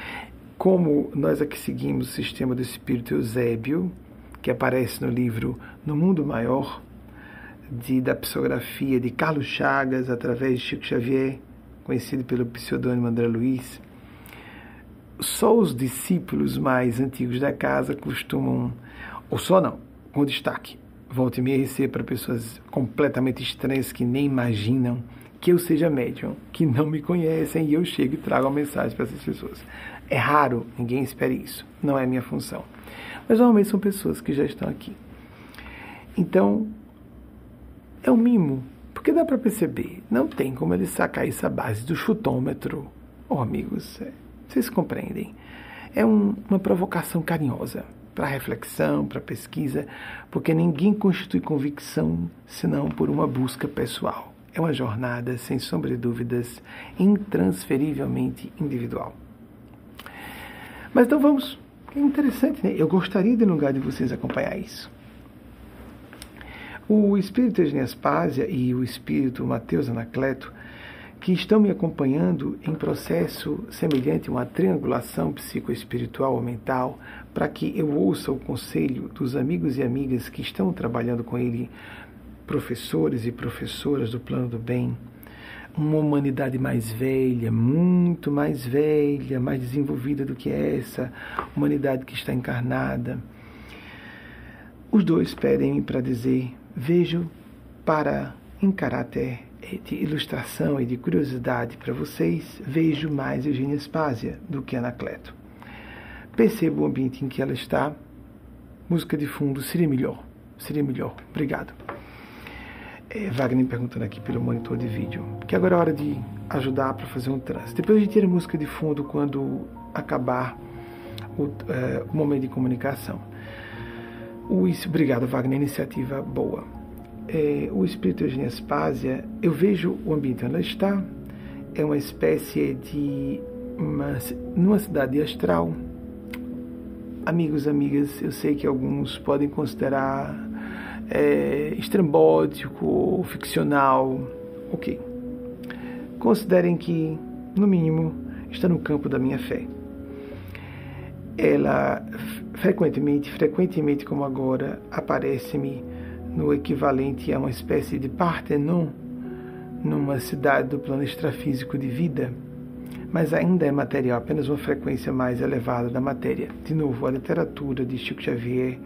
Speaker 1: como nós aqui seguimos o sistema do espírito Eusébio, que aparece no livro No Mundo Maior, de, da psicografia de Carlos Chagas, através de Chico Xavier, conhecido pelo pseudônimo André Luiz, só os discípulos mais antigos da casa costumam, ou só não, com destaque, volte me a para pessoas completamente estranhas que nem imaginam que eu seja médium, que não me conhecem e eu chego e trago uma mensagem para essas pessoas. É raro, ninguém espere isso, não é minha função. Mas normalmente são pessoas que já estão aqui. Então, é um mimo, porque dá para perceber, não tem como ele sacar isso à base do chutômetro. Oh, amigos, é, vocês compreendem. É um, uma provocação carinhosa para reflexão, para pesquisa, porque ninguém constitui convicção senão por uma busca pessoal. É uma jornada, sem sombra de dúvidas, intransferivelmente individual. Mas então vamos. É interessante, né? Eu gostaria, de lugar de vocês, acompanhar isso. O espírito Eugênia Aspásia e o espírito Mateus Anacleto que estão me acompanhando em processo semelhante a uma triangulação psicoespiritual ou mental, para que eu ouça o conselho dos amigos e amigas que estão trabalhando com ele, professores e professoras do plano do bem, uma humanidade mais velha, muito mais velha, mais desenvolvida do que essa humanidade que está encarnada. Os dois pedem para dizer: vejo para em caráter de ilustração e de curiosidade para vocês, vejo mais Eugênia Spásia do que Anacleto. Percebo o ambiente em que ela está. Música de fundo seria melhor. Seria melhor. Obrigado. É, Wagner perguntando aqui pelo monitor de vídeo. Que agora é hora de ajudar para fazer um trânsito. Depois a gente tira música de fundo quando acabar o, é, o momento de comunicação. Obrigado, Wagner. Iniciativa boa é, o espírito Eugênia Spásia, eu vejo o ambiente onde ela está, é uma espécie de uma, numa cidade astral. Amigos, amigas, eu sei que alguns podem considerar é, estrambótico ou ficcional. Ok. Considerem que, no mínimo, está no campo da minha fé. Ela frequentemente, frequentemente como agora, aparece-me no equivalente a uma espécie de Partenon numa cidade do plano extrafísico de vida, mas ainda é material, apenas uma frequência mais elevada da matéria. De novo, a literatura de Chico Xavier,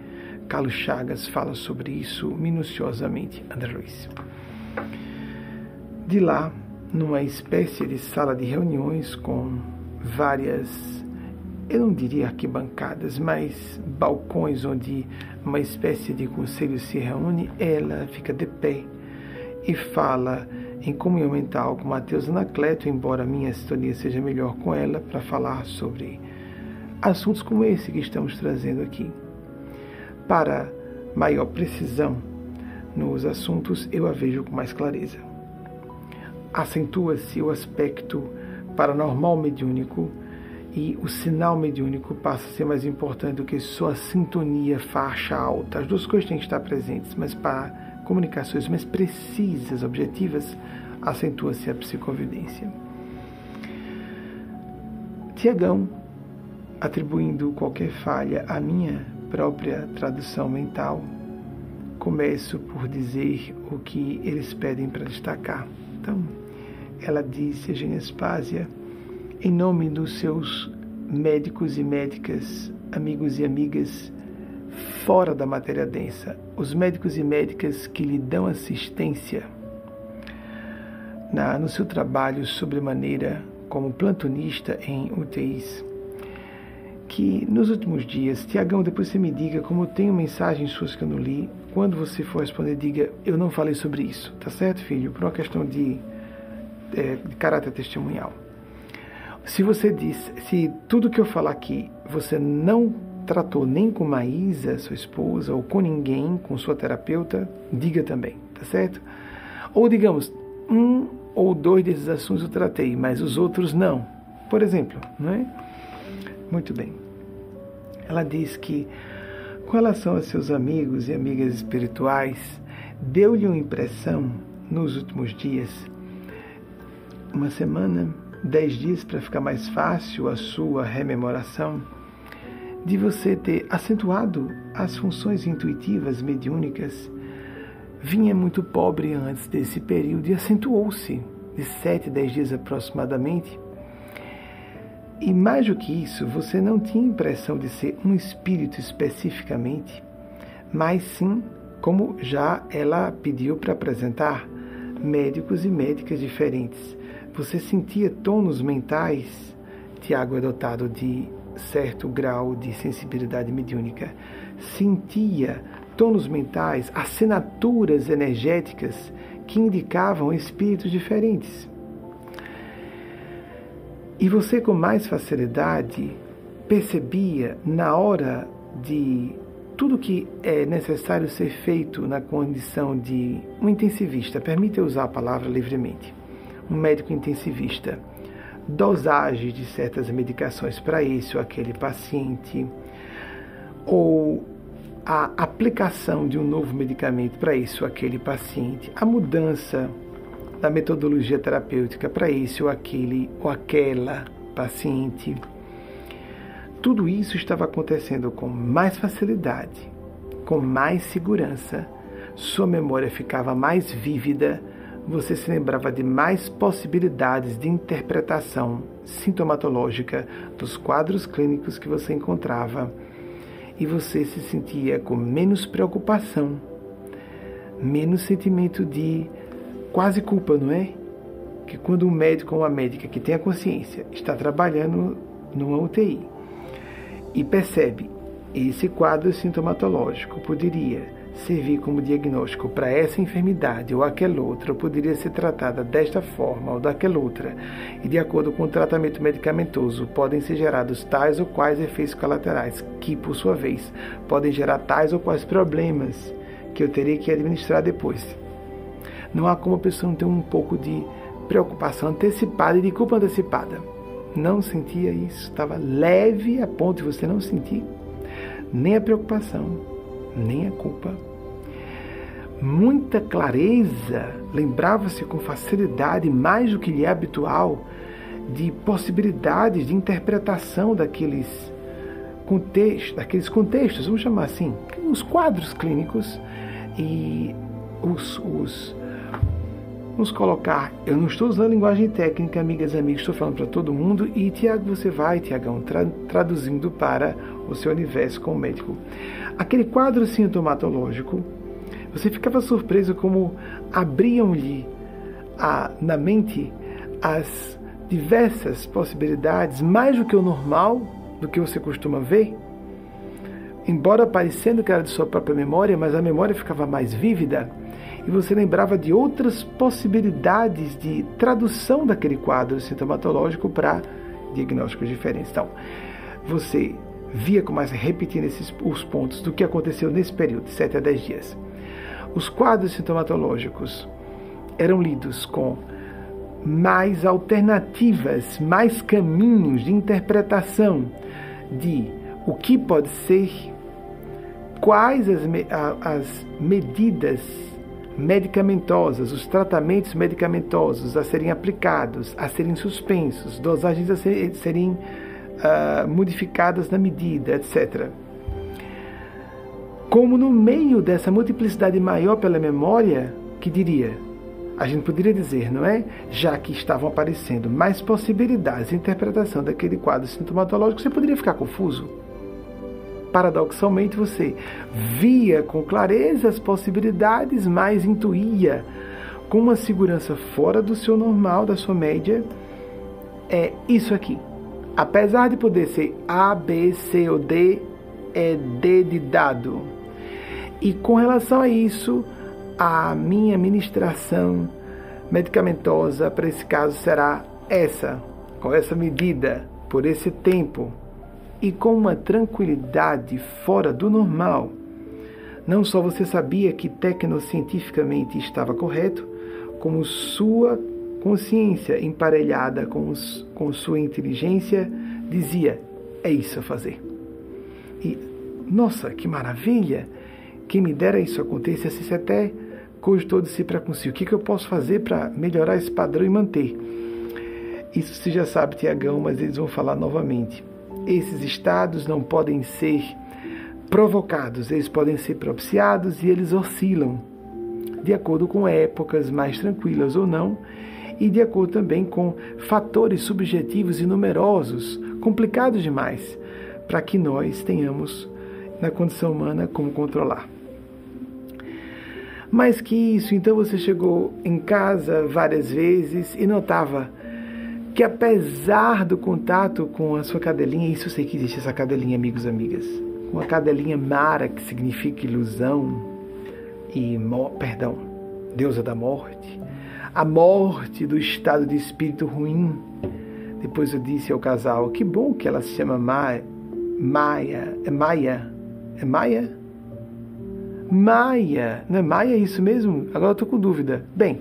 Speaker 1: Carlos Chagas fala sobre isso minuciosamente, André Luiz. De lá, numa espécie de sala de reuniões com várias eu não diria arquibancadas, mas balcões onde uma espécie de conselho se reúne, ela fica de pé e fala em comunhão mental com Mateus Anacleto, embora minha sintonia seja melhor com ela, para falar sobre assuntos como esse que estamos trazendo aqui. Para maior precisão nos assuntos, eu a vejo com mais clareza. Acentua-se o aspecto paranormal mediúnico e o sinal mediúnico passa a ser mais importante do que sua sintonia faixa alta. As duas coisas têm que estar presentes, mas para comunicações mais precisas, objetivas, acentua-se a psicovidência. Tiagão, atribuindo qualquer falha à minha própria tradução mental, começo por dizer o que eles pedem para destacar. Então, ela disse, Eugênia Spásia, em nome dos seus médicos e médicas, amigos e amigas fora da matéria densa, os médicos e médicas que lhe dão assistência na, no seu trabalho sobremaneira como plantonista em UTIs. Que nos últimos dias, Tiagão, depois você me diga, como tenho mensagens suas que eu não li, quando você for responder, diga: Eu não falei sobre isso, tá certo, filho? Por uma questão de, é, de caráter testemunhal. Se você diz, se tudo que eu falar aqui você não tratou nem com Maísa, sua esposa, ou com ninguém, com sua terapeuta, diga também, tá certo? Ou digamos, um ou dois desses assuntos eu tratei, mas os outros não. Por exemplo, não é? Muito bem. Ela diz que, com relação a seus amigos e amigas espirituais, deu-lhe uma impressão nos últimos dias, uma semana, dez dias para ficar mais fácil a sua rememoração, de você ter acentuado as funções intuitivas mediúnicas, vinha muito pobre antes desse período e acentuou-se de sete, dez dias aproximadamente. E mais do que isso, você não tinha impressão de ser um espírito especificamente, mas sim, como já ela pediu para apresentar, médicos e médicas diferentes você sentia tônus mentais? Tiago é dotado de certo grau de sensibilidade mediúnica. Sentia tônus mentais, assinaturas energéticas que indicavam espíritos diferentes. E você, com mais facilidade, percebia na hora de tudo que é necessário ser feito na condição de um intensivista, permita usar a palavra livremente um médico intensivista, dosagem de certas medicações para esse ou aquele paciente, ou a aplicação de um novo medicamento para esse ou aquele paciente, a mudança da metodologia terapêutica para esse ou aquele ou aquela paciente. Tudo isso estava acontecendo com mais facilidade, com mais segurança. Sua memória ficava mais vívida, você se lembrava de mais possibilidades de interpretação sintomatológica dos quadros clínicos que você encontrava e você se sentia com menos preocupação, menos sentimento de quase culpa, não é? Que quando um médico ou uma médica que tem a consciência está trabalhando numa UTI e percebe esse quadro sintomatológico poderia servir como diagnóstico para essa enfermidade ou aquela outra, ou poderia ser tratada desta forma ou daquela outra, e de acordo com o tratamento medicamentoso, podem ser gerados tais ou quais efeitos colaterais, que, por sua vez, podem gerar tais ou quais problemas que eu teria que administrar depois. Não há como a pessoa não ter um pouco de preocupação antecipada e de culpa antecipada. Não sentia isso, estava leve a ponto de você não sentir nem a preocupação, nem a culpa. Muita clareza, lembrava-se com facilidade, mais do que lhe é habitual, de possibilidades de interpretação daqueles contextos, daqueles contextos, vamos chamar assim, os quadros clínicos e os, os vamos colocar, eu não estou usando linguagem técnica, amigas e amigos, estou falando para todo mundo e Tiago, você vai, Tiagão, tra traduzindo para o seu universo como médico. Aquele quadro sintomatológico, você ficava surpreso como abriam-lhe na mente as diversas possibilidades, mais do que o normal, do que você costuma ver. Embora parecendo que era de sua própria memória, mas a memória ficava mais vívida e você lembrava de outras possibilidades de tradução daquele quadro sintomatológico para diagnósticos diferentes. Então, você via com mais repetindo esses os pontos do que aconteceu nesse período, de 7 a 10 dias. Os quadros sintomatológicos eram lidos com mais alternativas, mais caminhos de interpretação de o que pode ser, quais as, as medidas medicamentosas, os tratamentos medicamentosos a serem aplicados, a serem suspensos, dosagens a serem uh, modificadas na medida, etc. Como no meio dessa multiplicidade maior pela memória, que diria, a gente poderia dizer, não é? Já que estavam aparecendo mais possibilidades de interpretação daquele quadro sintomatológico, você poderia ficar confuso. Paradoxalmente, você via com clareza as possibilidades, mas intuía com uma segurança fora do seu normal, da sua média, é isso aqui. Apesar de poder ser A, B, C ou D, é D de dado. E com relação a isso, a minha ministração medicamentosa para esse caso será essa, com essa medida, por esse tempo e com uma tranquilidade fora do normal. Não só você sabia que tecnocientificamente estava correto, como sua consciência emparelhada com, os, com sua inteligência dizia: é isso a fazer. E, nossa, que maravilha! Quem me dera isso acontecesse, se até cogitou de si para consigo. O que, que eu posso fazer para melhorar esse padrão e manter? Isso você já sabe, Tiagão, mas eles vão falar novamente. Esses estados não podem ser provocados, eles podem ser propiciados e eles oscilam de acordo com épocas mais tranquilas ou não, e de acordo também com fatores subjetivos e numerosos, complicados demais, para que nós tenhamos na condição humana como controlar. Mais que isso, então você chegou em casa várias vezes e notava que apesar do contato com a sua cadelinha, isso eu sei que existe essa cadelinha, amigos e amigas, uma cadelinha Mara, que significa ilusão e, perdão, deusa da morte, a morte do estado de espírito ruim. Depois eu disse ao casal, que bom que ela se chama Maia. Maia. É Maia? É Maia? Maia. Não é Maia isso mesmo? Agora eu estou com dúvida. Bem,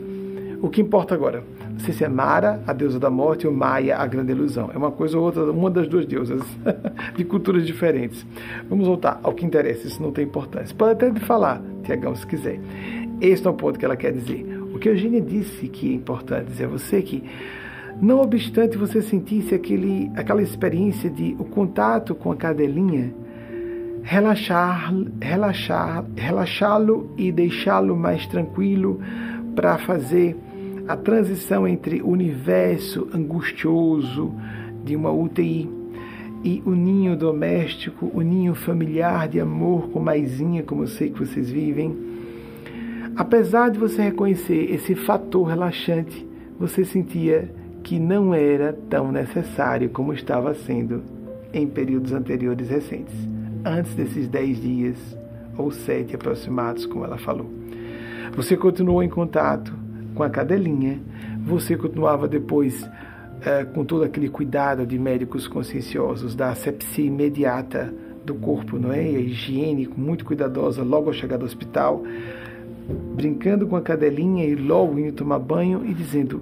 Speaker 1: o que importa agora? Não se é Mara, a deusa da morte, ou Maia, a grande ilusão. É uma coisa ou outra, uma das duas deusas, de culturas diferentes. Vamos voltar ao que interessa, isso não tem importância. Pode até falar, Tiagão, se quiser. Este é o ponto que ela quer dizer O que a Eugênia disse que é importante dizer a você que, não obstante você sentisse aquele, aquela experiência de o contato com a cadelinha, relaxar, relaxar, relaxá-lo e deixá-lo mais tranquilo para fazer a transição entre o universo angustioso de uma UTI e o ninho doméstico, o ninho familiar de amor com maisinha, como eu sei que vocês vivem. Apesar de você reconhecer esse fator relaxante, você sentia que não era tão necessário como estava sendo em períodos anteriores recentes, antes desses dez dias ou sete aproximados, como ela falou. Você continuou em contato com a cadelinha, você continuava depois é, com todo aquele cuidado de médicos conscienciosos da asepsia imediata do corpo, não é? E a higiene muito cuidadosa logo ao chegar do hospital, brincando com a cadelinha e logo indo tomar banho e dizendo: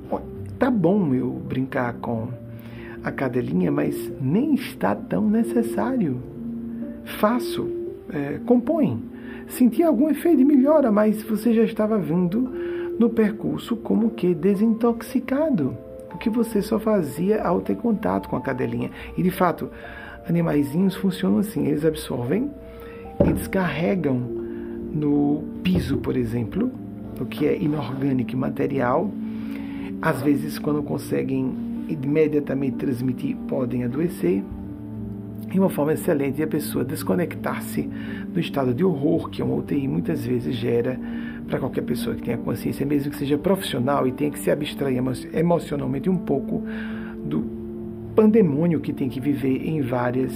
Speaker 1: tá bom eu brincar com a cadelinha, mas nem está tão necessário. Faço, é, compõe. Senti algum efeito de melhora, mas você já estava vindo no percurso como que desintoxicado o que você só fazia ao ter contato com a cadelinha. E de fato, animaizinhos funcionam assim: eles absorvem e descarregam no piso, por exemplo, o que é inorgânico e material. Às vezes, quando conseguem imediatamente transmitir, podem adoecer. E uma forma excelente de a pessoa desconectar-se do estado de horror que uma UTI muitas vezes gera para qualquer pessoa que tenha consciência, mesmo que seja profissional e tenha que se abstrair emocionalmente um pouco do pandemônio que tem que viver em várias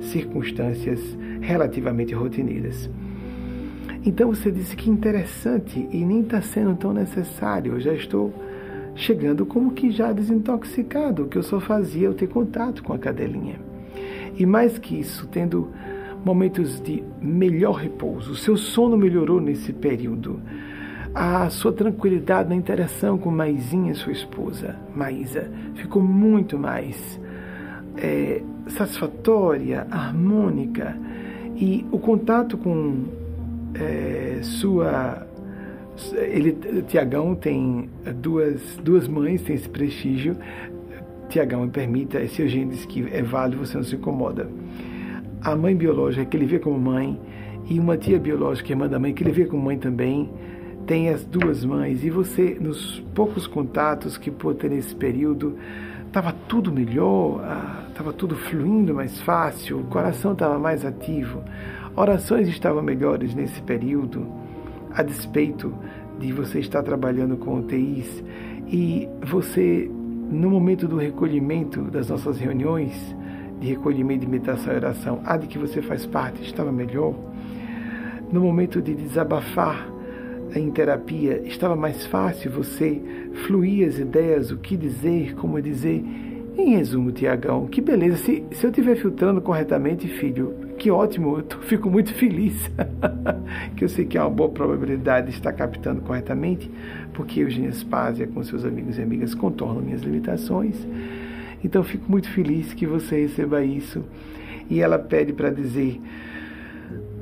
Speaker 1: circunstâncias relativamente rotineiras. Então você disse que interessante e nem está sendo tão necessário. Eu já estou chegando como que já desintoxicado. O que eu só fazia eu ter contato com a cadelinha. E mais que isso, tendo momentos de melhor repouso. O seu sono melhorou nesse período. A sua tranquilidade na interação com Maisinha, sua esposa, Maísa, ficou muito mais é, satisfatória, harmônica. E o contato com é, sua. Ele, Tiagão tem duas, duas mães, tem esse prestígio. Tiagão me permita, se Eugênio diz que é válido, você não se incomoda a mãe biológica que ele vê como mãe e uma tia biológica, irmã da mãe, que ele vê como mãe também, tem as duas mães. E você, nos poucos contatos que pôde ter nesse período, estava tudo melhor, estava tudo fluindo mais fácil, o coração estava mais ativo, orações estavam melhores nesse período, a despeito de você estar trabalhando com UTIs e você, no momento do recolhimento das nossas reuniões, de recolhimento, de meditação e oração, a de que você faz parte, estava melhor. No momento de desabafar em terapia, estava mais fácil você fluir as ideias, o que dizer, como dizer. Em resumo, Tiagão, que beleza. Se, se eu estiver filtrando corretamente, filho, que ótimo, eu tô, fico muito feliz. que eu sei que há uma boa probabilidade de estar captando corretamente, porque Eugênia Spazia, com seus amigos e amigas, contornam minhas limitações. Então fico muito feliz que você receba isso. E ela pede para dizer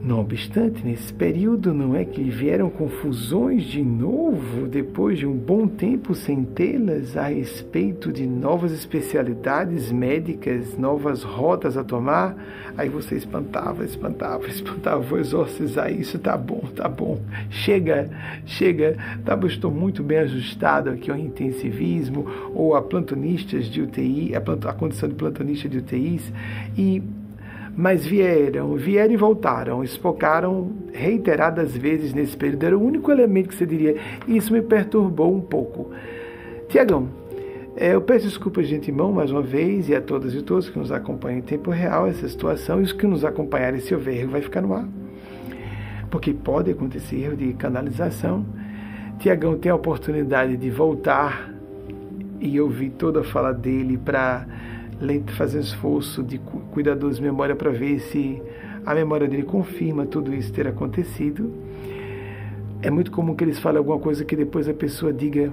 Speaker 1: não obstante, nesse período não é que vieram confusões de novo, depois de um bom tempo sem tê-las, a respeito de novas especialidades médicas, novas rotas a tomar. Aí você espantava, espantava, espantava, vou exorcizar isso, tá bom, tá bom, chega, chega, tá estou muito bem ajustado aqui ao intensivismo, ou a plantonistas de UTI, a, a condição de plantonista de UTIs, e mas vieram, vieram e voltaram, espocaram reiteradas vezes nesse período. Era o único elemento que você diria. Isso me perturbou um pouco. Tiagão, é, eu peço desculpas de antemão mais uma vez e a todas e todos que nos acompanham em tempo real essa situação e os que nos acompanharem, se houver erro, vai ficar no ar. Porque pode acontecer erro de canalização. Tiagão tem a oportunidade de voltar e ouvir toda a fala dele para fazer um esforço de cuidadoso memória para ver se a memória dele confirma tudo isso ter acontecido. É muito comum que eles falem alguma coisa que depois a pessoa diga: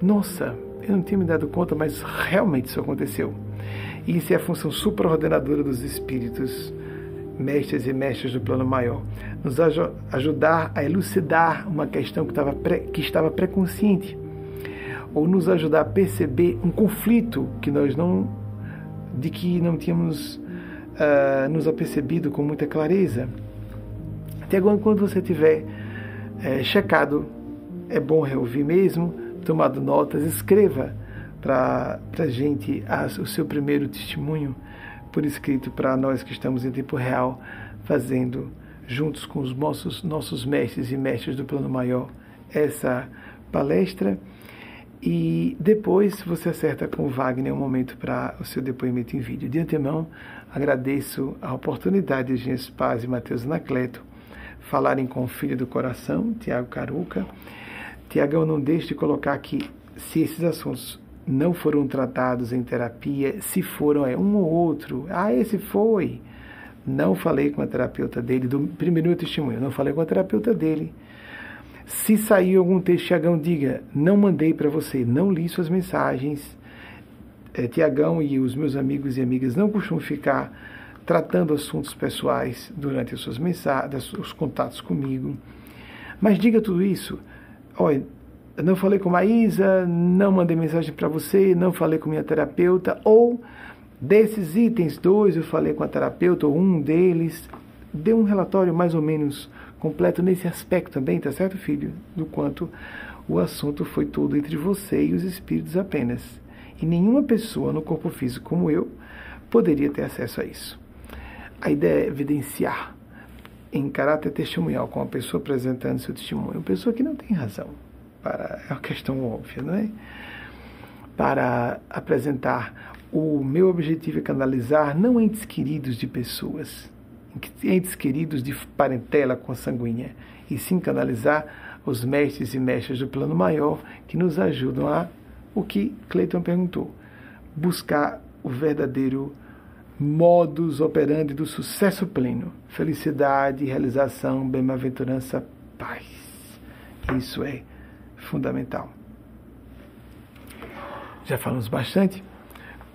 Speaker 1: Nossa, eu não tinha me dado conta, mas realmente isso aconteceu. E isso é a função supraordenadora dos espíritos mestres e mestres do plano maior, nos ajudar a elucidar uma questão que estava, pré, que estava pré-consciente, ou nos ajudar a perceber um conflito que nós não, de que não tínhamos uh, nos apercebido com muita clareza. Até agora, quando você tiver é, checado, é bom reouvir mesmo, tomado notas, escreva para a gente as, o seu primeiro testemunho por escrito para nós que estamos em tempo real, fazendo juntos com os nossos, nossos mestres e mestres do plano maior essa palestra. E depois você acerta com o Wagner um momento para o seu depoimento em vídeo. De antemão, agradeço a oportunidade de Gens Paz e Matheus Anacleto falarem com o filho do coração, Tiago Caruca. Tiagão, não deixe de colocar aqui se esses assuntos não foram tratados em terapia, se foram é um ou outro. Ah, esse foi. Não falei com a terapeuta dele, do primeiro testemunho, não falei com a terapeuta dele. Se saiu algum texto, Tiagão, diga, não mandei para você, não li suas mensagens. É, Tiagão e os meus amigos e amigas não costumam ficar tratando assuntos pessoais durante as suas mensagens, os contatos comigo. Mas diga tudo isso. Olha, não falei com Maísa, não mandei mensagem para você, não falei com minha terapeuta, ou desses itens, dois eu falei com a terapeuta, ou um deles, dê um relatório mais ou menos completo nesse aspecto também, tá certo, filho? Do quanto o assunto foi todo entre você e os espíritos apenas. E nenhuma pessoa no corpo físico como eu poderia ter acesso a isso. A ideia é evidenciar em caráter testemunhal com a pessoa apresentando seu testemunho, uma pessoa que não tem razão para é uma questão óbvia, não é? Para apresentar o meu objetivo é canalizar não entes queridos de pessoas, entes queridos de parentela consanguínea, e sim canalizar os mestres e mestras do plano maior que nos ajudam a o que Cleiton perguntou, buscar o verdadeiro modus operandi do sucesso pleno, felicidade, realização, bem-aventurança, paz. Isso é fundamental. Já falamos bastante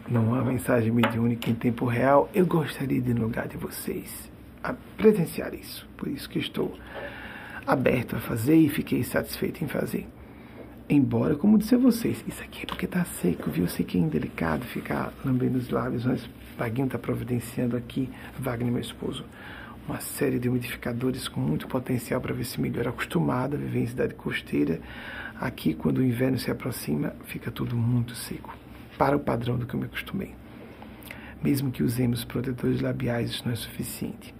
Speaker 1: numa mensagem mediúnica em tempo real. Eu gostaria de, no lugar de vocês, presenciar isso. Por isso que estou aberto a fazer e fiquei satisfeito em fazer. Embora, como disse a vocês, isso aqui é porque está seco, viu? Eu sei que é indelicado ficar lambendo os lábios, mas Vaguinho está providenciando aqui, Wagner, meu esposo, uma série de umidificadores com muito potencial para ver se melhora. Acostumado a viver em cidade costeira, aqui quando o inverno se aproxima, fica tudo muito seco, para o padrão do que eu me acostumei. Mesmo que usemos protetores labiais, isso não é suficiente.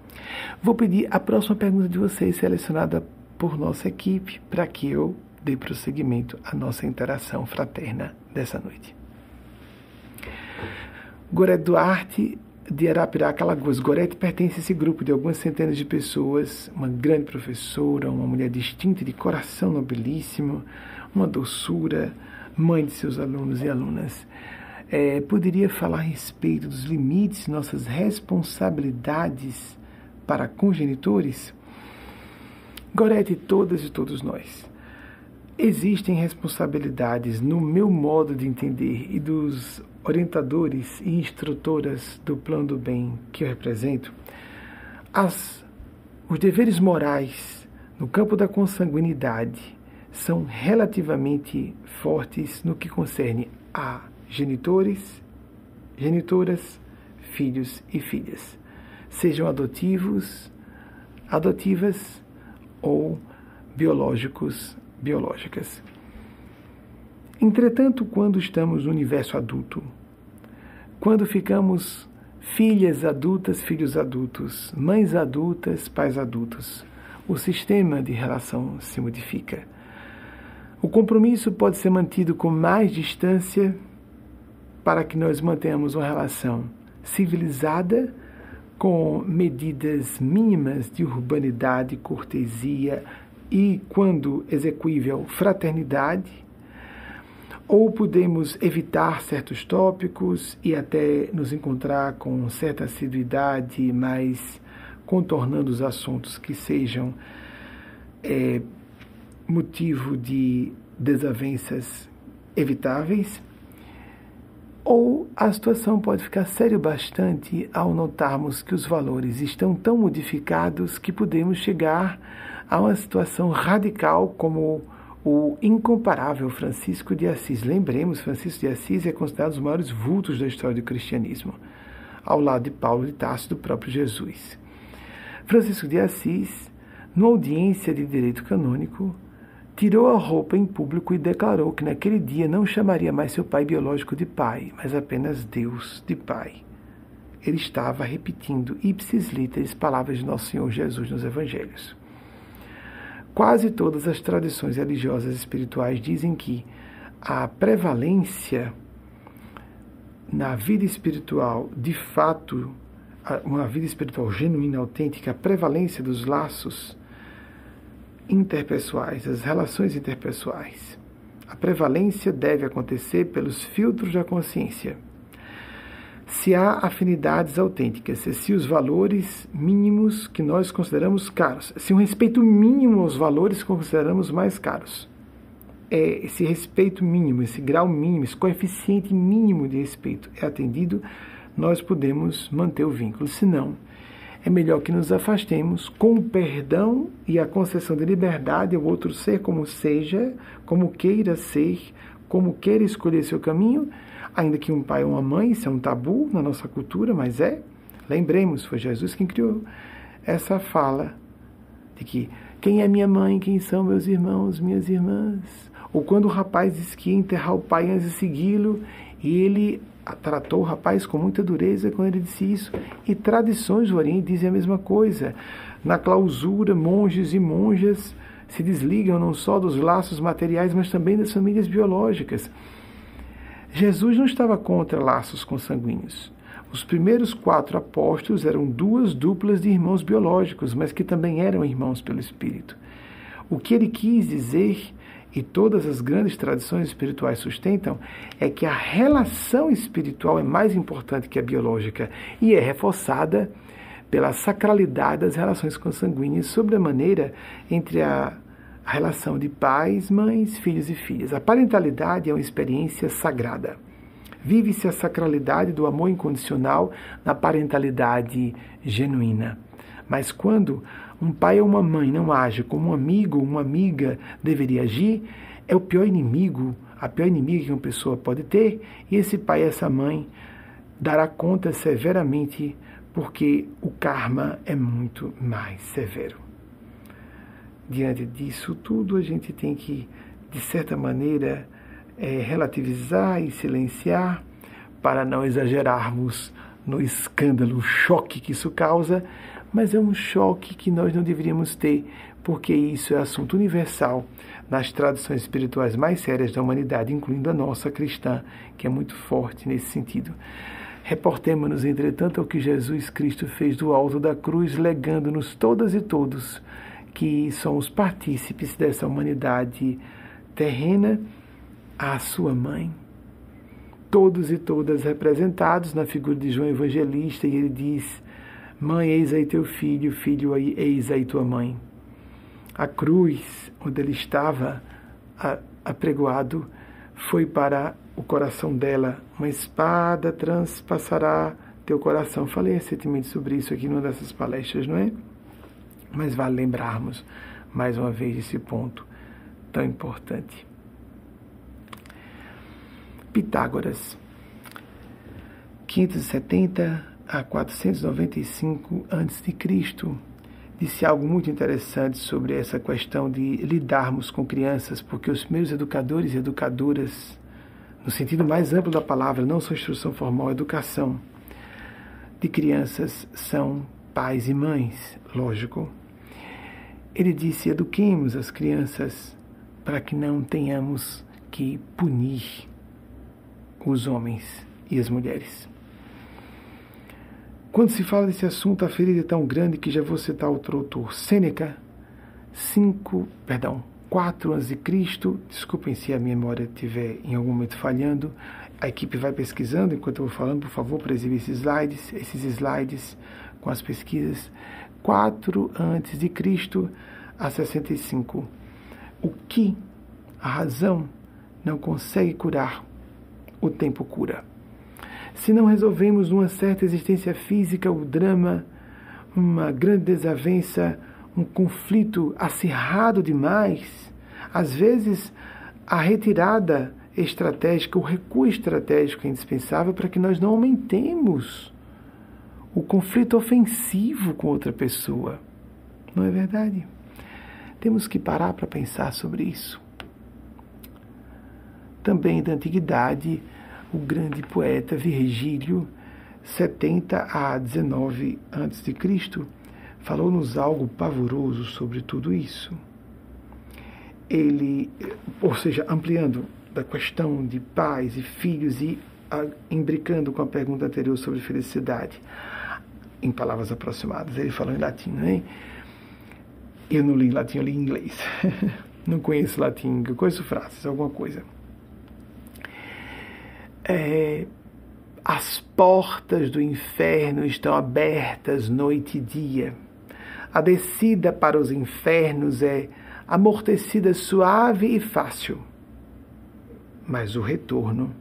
Speaker 1: Vou pedir a próxima pergunta de vocês, selecionada por nossa equipe, para que eu dê prosseguimento à nossa interação fraterna dessa noite. Goré Duarte de Arapiraca, Alagoas. Gorete pertence a esse grupo de algumas centenas de pessoas, uma grande professora, uma mulher distinta, de coração nobilíssimo, uma doçura, mãe de seus alunos e alunas. É, poderia falar a respeito dos limites, nossas responsabilidades para congenitores? Gorete, todas e todos nós. Existem responsabilidades no meu modo de entender e dos orientadores e instrutoras do plano do bem que eu represento, as, os deveres morais no campo da consanguinidade são relativamente fortes no que concerne a genitores, genitoras, filhos e filhas, sejam adotivos, adotivas ou biológicos, biológicas. Entretanto, quando estamos no universo adulto, quando ficamos filhas adultas, filhos adultos, mães adultas, pais adultos, o sistema de relação se modifica. O compromisso pode ser mantido com mais distância para que nós mantenhamos uma relação civilizada com medidas mínimas de urbanidade, cortesia e, quando execuível, fraternidade. Ou podemos evitar certos tópicos e até nos encontrar com certa assiduidade, mas contornando os assuntos que sejam é, motivo de desavenças evitáveis. ou a situação pode ficar séria bastante ao notarmos que os valores estão tão modificados que podemos chegar a uma situação radical como o incomparável Francisco de Assis. Lembremos, Francisco de Assis é considerado um dos maiores vultos da história do cristianismo, ao lado de Paulo de Tarso do próprio Jesus. Francisco de Assis, numa audiência de direito canônico, tirou a roupa em público e declarou que naquele dia não chamaria mais seu pai biológico de pai, mas apenas Deus de pai. Ele estava repetindo ipsis literis palavras de nosso Senhor Jesus nos evangelhos. Quase todas as tradições religiosas espirituais dizem que a prevalência na vida espiritual, de fato, uma vida espiritual genuína, autêntica, a prevalência dos laços interpessoais, as relações interpessoais. A prevalência deve acontecer pelos filtros da consciência. Se há afinidades autênticas, se os valores mínimos que nós consideramos caros, se um respeito mínimo aos valores que consideramos mais caros, é esse respeito mínimo, esse grau mínimo, esse coeficiente mínimo de respeito é atendido, nós podemos manter o vínculo. Se não, é melhor que nos afastemos com o perdão e a concessão de liberdade ao outro ser como seja, como queira ser, como queira escolher seu caminho, ainda que um pai ou uma mãe, isso é um tabu na nossa cultura, mas é. Lembremos, foi Jesus quem criou essa fala de que quem é minha mãe, quem são meus irmãos, minhas irmãs. Ou quando o rapaz disse que ia enterrar o pai antes de segui-lo, e ele tratou o rapaz com muita dureza quando ele disse isso. E tradições do Oriente dizem a mesma coisa. Na clausura, monges e monjas se desligam não só dos laços materiais, mas também das famílias biológicas. Jesus não estava contra laços consanguíneos. Os primeiros quatro apóstolos eram duas duplas de irmãos biológicos, mas que também eram irmãos pelo Espírito. O que ele quis dizer e todas as grandes tradições espirituais sustentam é que a relação espiritual é mais importante que a biológica e é reforçada pela sacralidade das relações consanguíneas sobre a maneira entre a relação de pais, mães, filhos e filhas. A parentalidade é uma experiência sagrada. Vive-se a sacralidade do amor incondicional na parentalidade genuína. Mas quando um pai ou uma mãe não age como um amigo ou uma amiga deveria agir, é o pior inimigo, a pior inimiga que uma pessoa pode ter, e esse pai, essa mãe, dará conta severamente, porque o karma é muito mais severo. Diante disso tudo, a gente tem que, de certa maneira, é, relativizar e silenciar para não exagerarmos no escândalo, choque que isso causa, mas é um choque que nós não deveríamos ter, porque isso é assunto universal nas tradições espirituais mais sérias da humanidade, incluindo a nossa cristã, que é muito forte nesse sentido. Reportemos-nos, entretanto, ao que Jesus Cristo fez do alto da cruz, legando-nos todas e todos que somos partícipes dessa humanidade terrena, à sua mãe. Todos e todas representados na figura de João Evangelista, e ele diz: Mãe, eis aí teu filho, filho, eis aí tua mãe. A cruz, onde ele estava apregoado, foi para o coração dela. Uma espada transpassará teu coração. Falei recentemente sobre isso aqui numa dessas palestras, não é? Mas vale lembrarmos mais uma vez esse ponto tão importante. Pitágoras, 570 a 495 a.C., disse algo muito interessante sobre essa questão de lidarmos com crianças, porque os primeiros educadores e educadoras, no sentido mais amplo da palavra, não são instrução formal, educação de crianças são pais e mães, lógico. Ele disse: eduquemos as crianças para que não tenhamos que punir os homens e as mulheres. Quando se fala desse assunto, a ferida é tão grande que já vou citar outro autor, Sêneca, 5, perdão, 4 a.C., desculpem se a memória estiver em algum momento falhando, a equipe vai pesquisando enquanto eu vou falando, por favor, para exibir esses slides, esses slides com as pesquisas. 4 a.C. a 65. O que a razão não consegue curar, o tempo cura. Se não resolvemos uma certa existência física, o drama, uma grande desavença, um conflito acirrado demais, às vezes a retirada estratégica, o recuo estratégico é indispensável para que nós não aumentemos o conflito ofensivo com outra pessoa. Não é verdade? Temos que parar para pensar sobre isso. Também da antiguidade, o grande poeta Virgílio, 70 a 19 a.C., falou-nos algo pavoroso sobre tudo isso. Ele, ou seja, ampliando da questão de pais e filhos e imbricando com a pergunta anterior sobre felicidade, em palavras aproximadas, ele falou em latim, né? Eu não li em latim, eu li em inglês. não conheço latim, eu conheço frases, alguma coisa. É, as portas do inferno estão abertas noite e dia. A descida para os infernos é amortecida, suave e fácil. Mas o retorno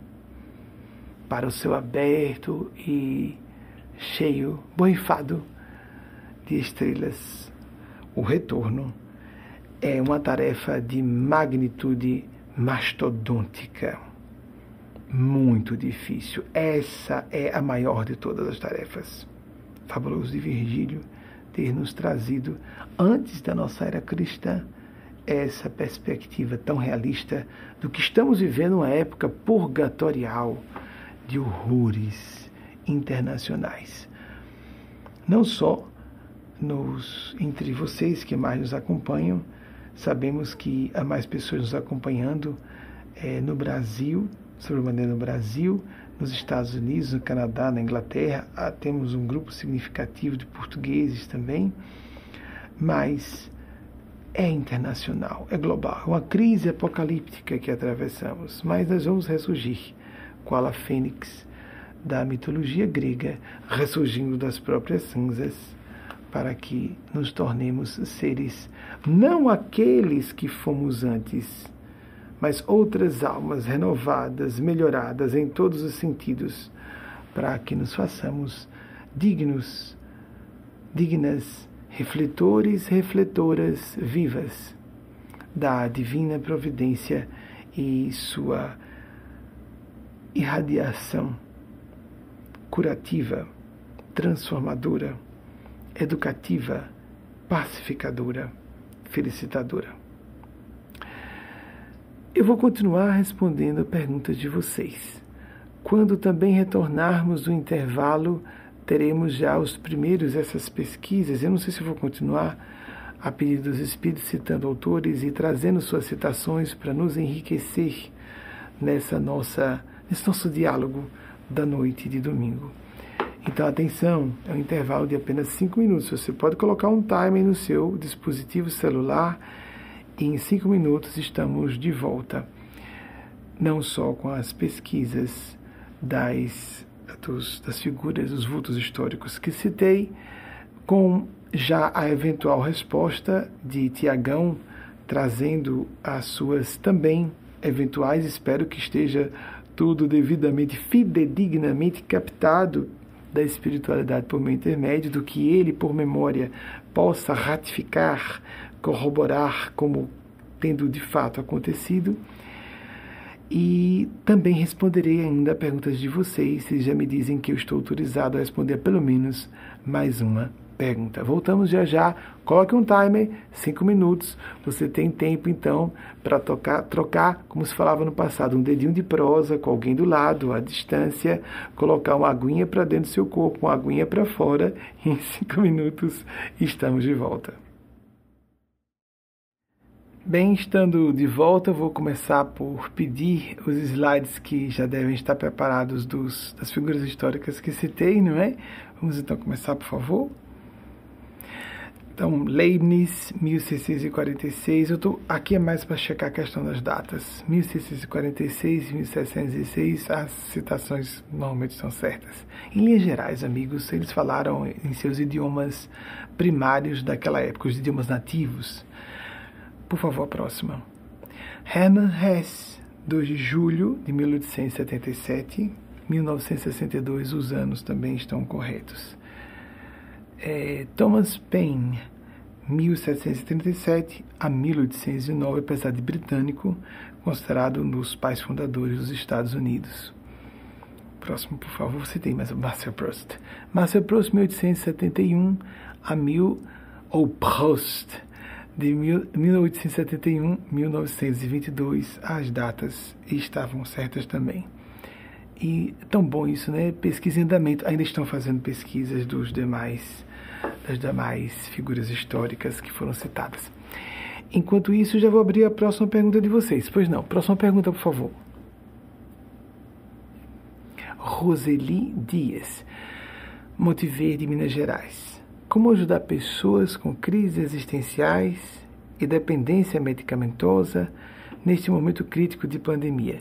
Speaker 1: para o céu aberto e cheio, borrifado de estrelas, o retorno é uma tarefa de magnitude mastodôntica muito difícil. Essa é a maior de todas as tarefas. Fabuloso de Virgílio ter nos trazido, antes da nossa era cristã, essa perspectiva tão realista do que estamos vivendo uma época purgatorial de horrores internacionais. Não só nos entre vocês que mais nos acompanham, sabemos que há mais pessoas nos acompanhando é, no Brasil sobremaneira no Brasil, nos Estados Unidos, no Canadá, na Inglaterra, ah, temos um grupo significativo de portugueses também, mas é internacional, é global, é uma crise apocalíptica que atravessamos, mas nós vamos ressurgir, qual a fênix da mitologia grega, ressurgindo das próprias cinzas, para que nos tornemos seres, não aqueles que fomos antes, mas outras almas renovadas, melhoradas em todos os sentidos, para que nos façamos dignos, dignas, refletores, refletoras vivas da divina providência e sua irradiação curativa, transformadora, educativa, pacificadora, felicitadora. Eu vou continuar respondendo a perguntas de vocês. Quando também retornarmos do intervalo, teremos já os primeiros essas pesquisas. Eu não sei se vou continuar a pedido dos Espíritos, citando autores e trazendo suas citações para nos enriquecer nessa nossa, nesse nosso diálogo da noite de domingo. Então, atenção, é um intervalo de apenas 5 minutos. Você pode colocar um timer no seu dispositivo celular em cinco minutos estamos de volta, não só com as pesquisas das, dos, das figuras, dos vultos históricos que citei, com já a eventual resposta de Tiagão, trazendo as suas também eventuais, espero que esteja tudo devidamente, fidedignamente captado da espiritualidade por meu intermédio, do que ele, por memória, possa ratificar corroborar como tendo de fato acontecido. E também responderei ainda perguntas de vocês, vocês já me dizem que eu estou autorizado a responder pelo menos mais uma pergunta. Voltamos já já. Coloque um timer, cinco minutos. Você tem tempo então para trocar, como se falava no passado, um dedinho de prosa com alguém do lado, à distância, colocar uma aguinha para dentro do seu corpo, uma aguinha para fora. E em cinco minutos estamos de volta. Bem, estando de volta, vou começar por pedir os slides que já devem estar preparados dos, das figuras históricas que citei, não é? Vamos então começar, por favor. Então, Leibniz, 1646. Eu tô, aqui é mais para checar a questão das datas. 1646 e 1706, as citações normalmente são certas. Em linhas gerais, amigos, eles falaram em seus idiomas primários daquela época, os idiomas nativos. Por favor, a próxima. Hermann Hesse, 2 de julho de 1877. 1962, os anos também estão corretos. É, Thomas Paine, 1737 a 1809, apesar de britânico, considerado um dos pais fundadores dos Estados Unidos. Próximo, por favor, você tem mais o Marcel Proust. Marcel Proust, 1871 a 1000, ou Proust, de 1871 1922, as datas estavam certas também. E tão bom isso, né? Pesquisa em andamento. Ainda estão fazendo pesquisas dos demais, das demais figuras históricas que foram citadas. Enquanto isso, já vou abrir a próxima pergunta de vocês. Pois não, próxima pergunta, por favor. Roseli Dias, Motiverde, Minas Gerais. Como ajudar pessoas com crises existenciais e dependência medicamentosa neste momento crítico de pandemia?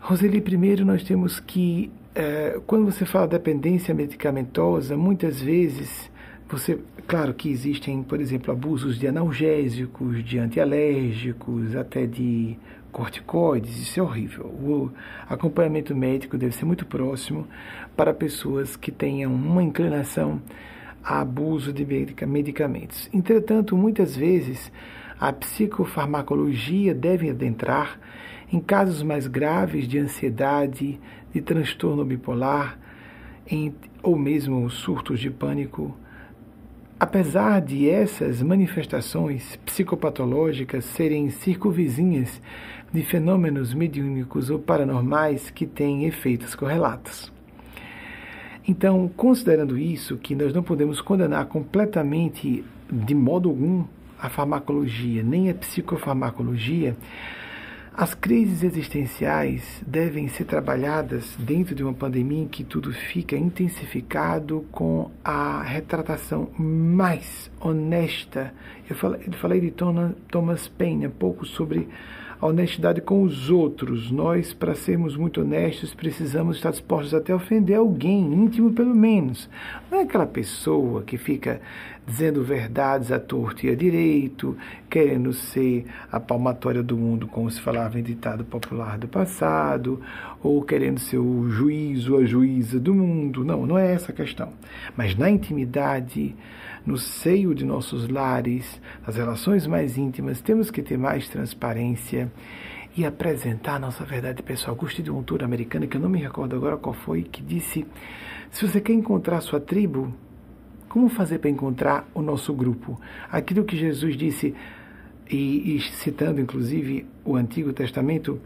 Speaker 1: Roseli, primeiro nós temos que, é, quando você fala dependência medicamentosa, muitas vezes você, claro que existem, por exemplo, abusos de analgésicos, de antialérgicos, até de corticoides, isso é horrível. O acompanhamento médico deve ser muito próximo para pessoas que tenham uma inclinação a abuso de medicamentos. Entretanto, muitas vezes a psicofarmacologia deve adentrar em casos mais graves de ansiedade, de transtorno bipolar, em, ou mesmo surtos de pânico. Apesar de essas manifestações psicopatológicas serem circunvizinhas de fenômenos mediúnicos ou paranormais que têm efeitos correlatos. Então, considerando isso, que nós não podemos condenar completamente, de modo algum, a farmacologia, nem a psicofarmacologia, as crises existenciais devem ser trabalhadas dentro de uma pandemia em que tudo fica intensificado com a retratação mais honesta. Eu falei, de Thomas Paine há pouco sobre a honestidade com os outros. Nós, para sermos muito honestos, precisamos estar dispostos até a ofender alguém, íntimo pelo menos. Não é aquela pessoa que fica dizendo verdades à torta e à direito, querendo ser a palmatória do mundo, como se falava em ditado popular do passado, ou querendo ser o juiz ou a juíza do mundo. Não, não é essa a questão. Mas na intimidade, no seio de nossos lares, nas relações mais íntimas, temos que ter mais transparência e apresentar nossa verdade pessoal. Gostei de um autor americano que eu não me recordo agora qual foi, que disse: se você quer encontrar sua tribo, como fazer para encontrar o nosso grupo? Aquilo que Jesus disse, e, e citando inclusive o Antigo Testamento,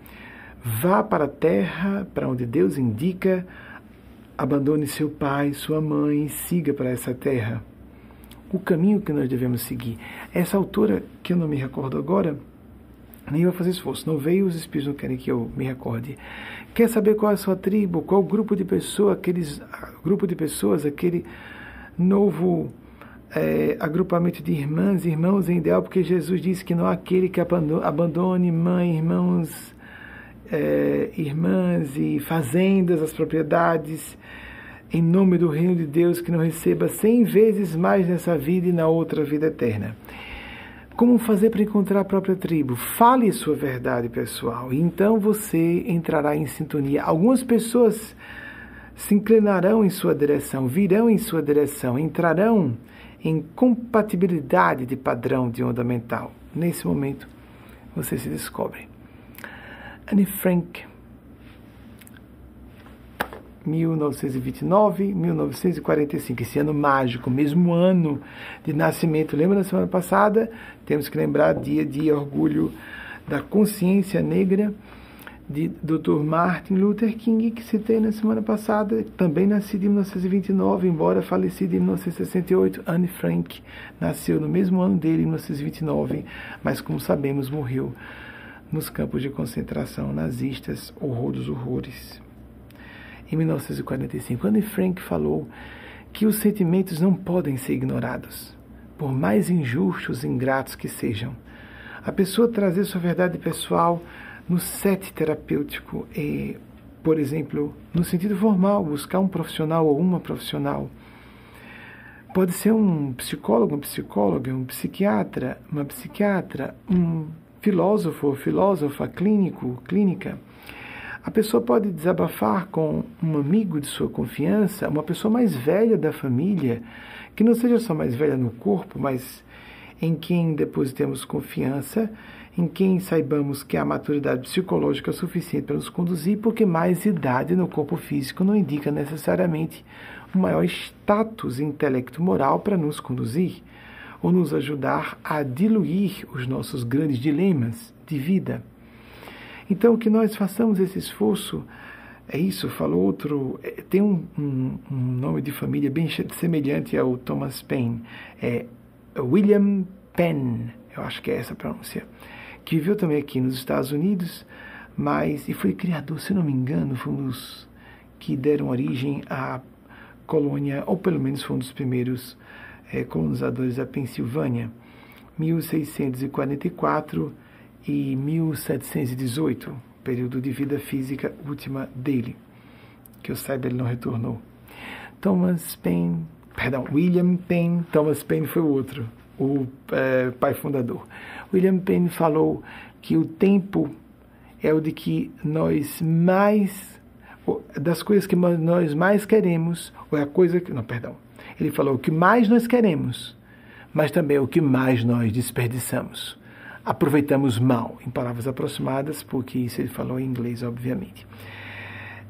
Speaker 1: vá para a terra para onde Deus indica, abandone seu pai, sua mãe, siga para essa terra o caminho que nós devemos seguir. Essa autora, que eu não me recordo agora, nem vai fazer esforço, não veio, os espíritos não querem que eu me recorde. Quer saber qual é a sua tribo, qual grupo de pessoas, aqueles grupo de pessoas, aquele novo é, agrupamento de irmãs irmãos em ideal, porque Jesus disse que não há aquele que abandone mãe, irmãos, é, irmãs e fazendas, as propriedades em nome do reino de Deus, que não receba cem vezes mais nessa vida e na outra vida eterna. Como fazer para encontrar a própria tribo? Fale sua verdade pessoal, e então você entrará em sintonia. Algumas pessoas se inclinarão em sua direção, virão em sua direção, entrarão em compatibilidade de padrão de onda mental. Nesse momento, você se descobre. Anne Frank 1929, 1945, esse ano mágico, mesmo ano de nascimento. Lembra da semana passada? Temos que lembrar dia de orgulho da consciência negra de Dr. Martin Luther King, que citei na semana passada, também nascido em 1929, embora falecido em 1968. Anne Frank nasceu no mesmo ano dele, em 1929, mas como sabemos, morreu nos campos de concentração nazistas, horror dos horrores em 1945, Anne Frank falou que os sentimentos não podem ser ignorados, por mais injustos e ingratos que sejam. A pessoa trazer sua verdade pessoal no set terapêutico e, por exemplo, no sentido formal, buscar um profissional ou uma profissional. Pode ser um psicólogo, um psicóloga, um psiquiatra, uma psiquiatra, um filósofo ou filósofa clínico, clínica A pessoa pode desabafar com um amigo de sua confiança, uma pessoa mais velha da família, que não seja só mais velha no corpo, mas em quem depositemos confiança, em quem saibamos que a maturidade psicológica suficiente para nos conduzir, porque mais idade no corpo físico não indica necessariamente um maior status intelecto-moral para nos conduzir ou nos ajudar a diluir os nossos grandes dilemas de vida. Então, que nós façamos esse esforço, é isso, falou outro, é, tem um, um, um nome de família bem semelhante ao Thomas Paine, é William Penn, eu acho que é essa a pronúncia, que viveu também aqui nos Estados Unidos, mas, e foi criador, se não me engano, foi um dos que deram origem à colônia, ou pelo menos foi um dos primeiros é, colonizadores da Pensilvânia, 1644 e 1718, período de vida física última dele. Que eu saiba, ele não retornou. Thomas Paine, perdão, William Paine, Thomas Paine foi o outro, o é, pai fundador. William Paine falou que o tempo é o de que nós mais das coisas que nós mais queremos, ou é a coisa que. Não, perdão. Ele falou o que mais nós queremos, mas também o que mais nós desperdiçamos. Aproveitamos mal, em palavras aproximadas, porque isso ele falou em inglês, obviamente.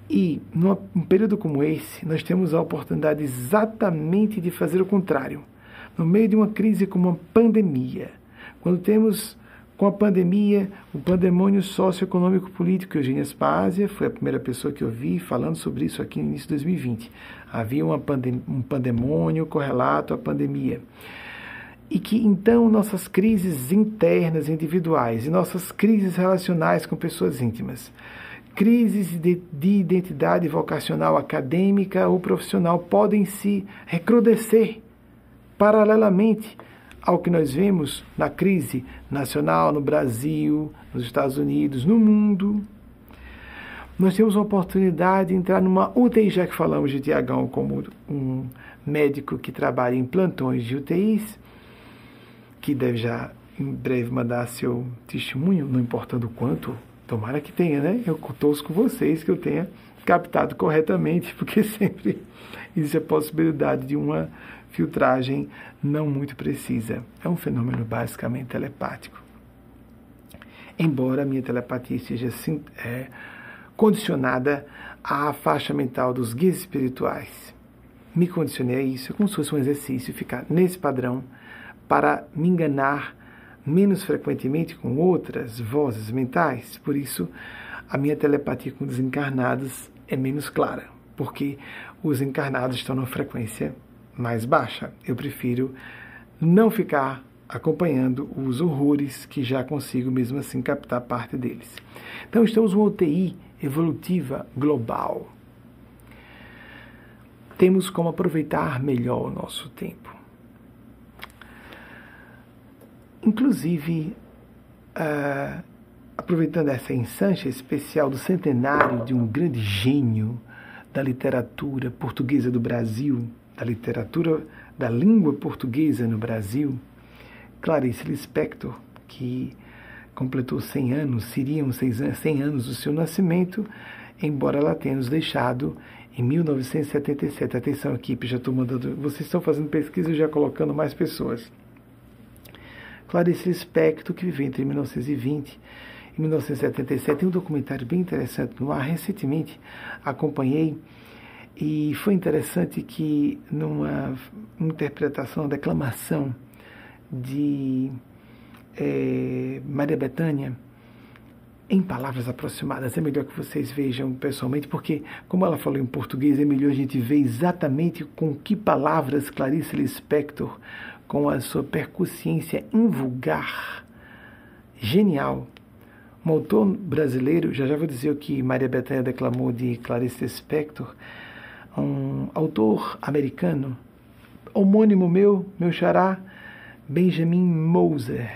Speaker 1: E num período como esse, nós temos a oportunidade exatamente de fazer o contrário. No meio de uma crise como uma pandemia, quando temos com a pandemia, o pandemônio socioeconômico político, Eugênia Spásia foi a primeira pessoa que eu vi falando sobre isso aqui no início de 2020. Havia pandem um pandemônio correlato à pandemia. E que então nossas crises internas, individuais, e nossas crises relacionais com pessoas íntimas, crises de, de identidade vocacional acadêmica ou profissional podem se recrudescer paralelamente ao que nós vemos na crise nacional no Brasil, nos Estados Unidos, no mundo. Nós temos uma oportunidade de entrar numa UTI, já que falamos de Tiagão como um médico que trabalha em plantões de UTIs, que deve já em breve mandar seu testemunho, não importando quanto, tomara que tenha, né? Eu torço com vocês que eu tenha captado corretamente, porque sempre existe a possibilidade de uma filtragem não muito precisa. É um fenômeno basicamente telepático. Embora a minha telepatia esteja é, condicionada à faixa mental dos guias espirituais. Me condicionei a isso, é como se fosse um exercício, ficar nesse padrão para me enganar menos frequentemente com outras vozes mentais. Por isso, a minha telepatia com os encarnados é menos clara, porque os encarnados estão numa frequência mais baixa. Eu prefiro não ficar acompanhando os horrores que já consigo mesmo assim captar parte deles. Então estamos uma UTI evolutiva global. Temos como aproveitar melhor o nosso tempo. Inclusive, uh, aproveitando essa ensancha especial do centenário de um grande gênio da literatura portuguesa do Brasil, da literatura da língua portuguesa no Brasil, Clarice Lispector, que completou 100 anos, seriam 100 anos do seu nascimento, embora ela tenha nos deixado em 1977. Atenção, equipe, já estou mandando. Vocês estão fazendo pesquisa já colocando mais pessoas. Clarice Lispector, que viveu entre 1920 e 1977, tem um documentário bem interessante no ar. Recentemente acompanhei e foi interessante que, numa interpretação, declamação de é, Maria Bethânia, em palavras aproximadas, é melhor que vocês vejam pessoalmente, porque, como ela falou em português, é melhor a gente ver exatamente com que palavras Clarice Lispector, com a sua percussiência invulgar, genial. Um autor brasileiro, já já vou dizer o que Maria Bethânia declamou de Clarice Lispector, um autor americano, homônimo meu, meu xará, Benjamin Moser.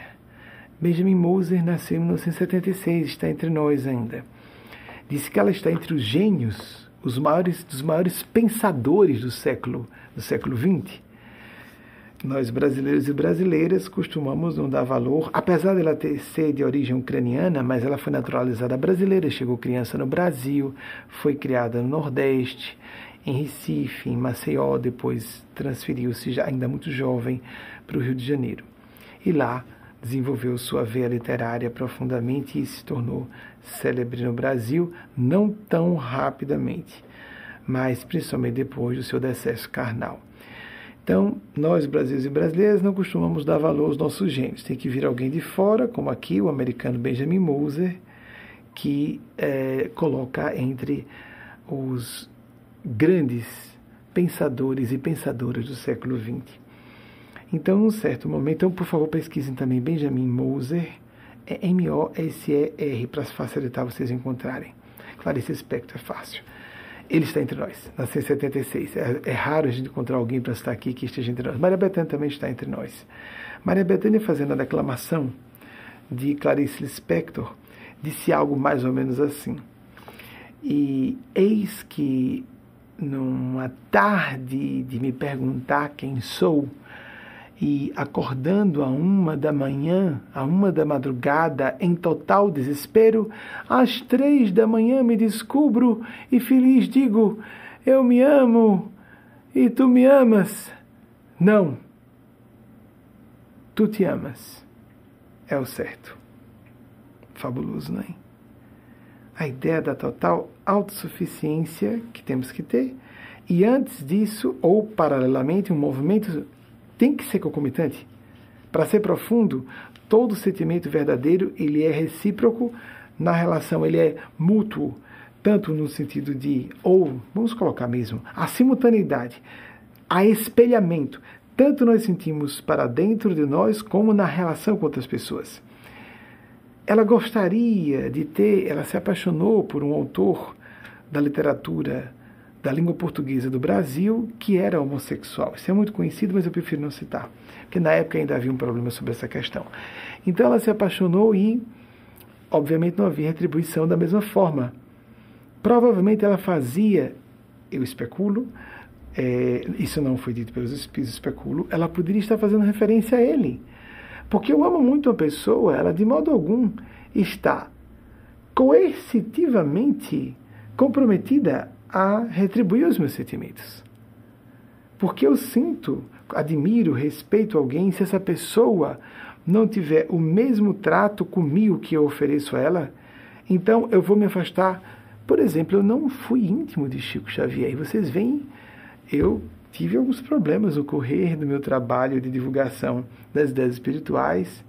Speaker 1: Benjamin Moser nasceu em 1976, está entre nós ainda. Disse que ela está entre os gênios, os maiores dos maiores pensadores do século do século XX. Nós brasileiros e brasileiras costumamos não dar valor, apesar dela ter ser de origem ucraniana, mas ela foi naturalizada brasileira, chegou criança no Brasil, foi criada no Nordeste, em Recife, em Maceió, depois transferiu-se já ainda muito jovem para o Rio de Janeiro. E lá desenvolveu sua veia literária profundamente e se tornou célebre no Brasil, não tão rapidamente, mas principalmente depois do seu decesso carnal. Então, nós, brasileiros e brasileiras, não costumamos dar valor aos nossos gênios. Tem que vir alguém de fora, como aqui o americano Benjamin Moser, que é, coloca entre os grandes pensadores e pensadoras do século XX. Então, num certo momento, então, por favor, pesquisem também Benjamin Moser, é M-O-S-E-R, para facilitar vocês encontrarem. Clarice Spector é fácil. Ele está entre nós, nasceu em 76. É, é raro a gente encontrar alguém para estar aqui que esteja entre nós. Maria Bethânia também está entre nós. Maria Bethânia, fazendo a declamação de Clarice Lispector, disse algo mais ou menos assim. E eis que numa tarde de me perguntar quem sou, e acordando a uma da manhã, a uma da madrugada, em total desespero, às três da manhã me descubro e feliz digo: Eu me amo e tu me amas. Não, tu te amas. É o certo. Fabuloso, não é? A ideia da total autossuficiência que temos que ter. E antes disso, ou paralelamente, um movimento tem que ser concomitante. Para ser profundo, todo sentimento verdadeiro ele é recíproco na relação, ele é mútuo, tanto no sentido de, ou vamos colocar mesmo, a simultaneidade, a espelhamento. Tanto nós sentimos para dentro de nós como na relação com outras pessoas. Ela gostaria de ter, ela se apaixonou por um autor da literatura da língua portuguesa do Brasil que era homossexual. Isso é muito conhecido, mas eu prefiro não citar, porque na época ainda havia um problema sobre essa questão. Então ela se apaixonou e, obviamente, não havia retribuição da mesma forma. Provavelmente ela fazia, eu especulo, é, isso não foi dito pelos espíritos, especulo, ela poderia estar fazendo referência a ele. Porque eu amo muito uma pessoa, ela de modo algum está coercitivamente comprometida a retribuir os meus sentimentos. Porque eu sinto, admiro, respeito alguém se essa pessoa não tiver o mesmo trato comigo que eu ofereço a ela, então eu vou me afastar. Por exemplo, eu não fui íntimo de Chico Xavier. E vocês veem, eu tive alguns problemas no correr do meu trabalho de divulgação das ideias espirituais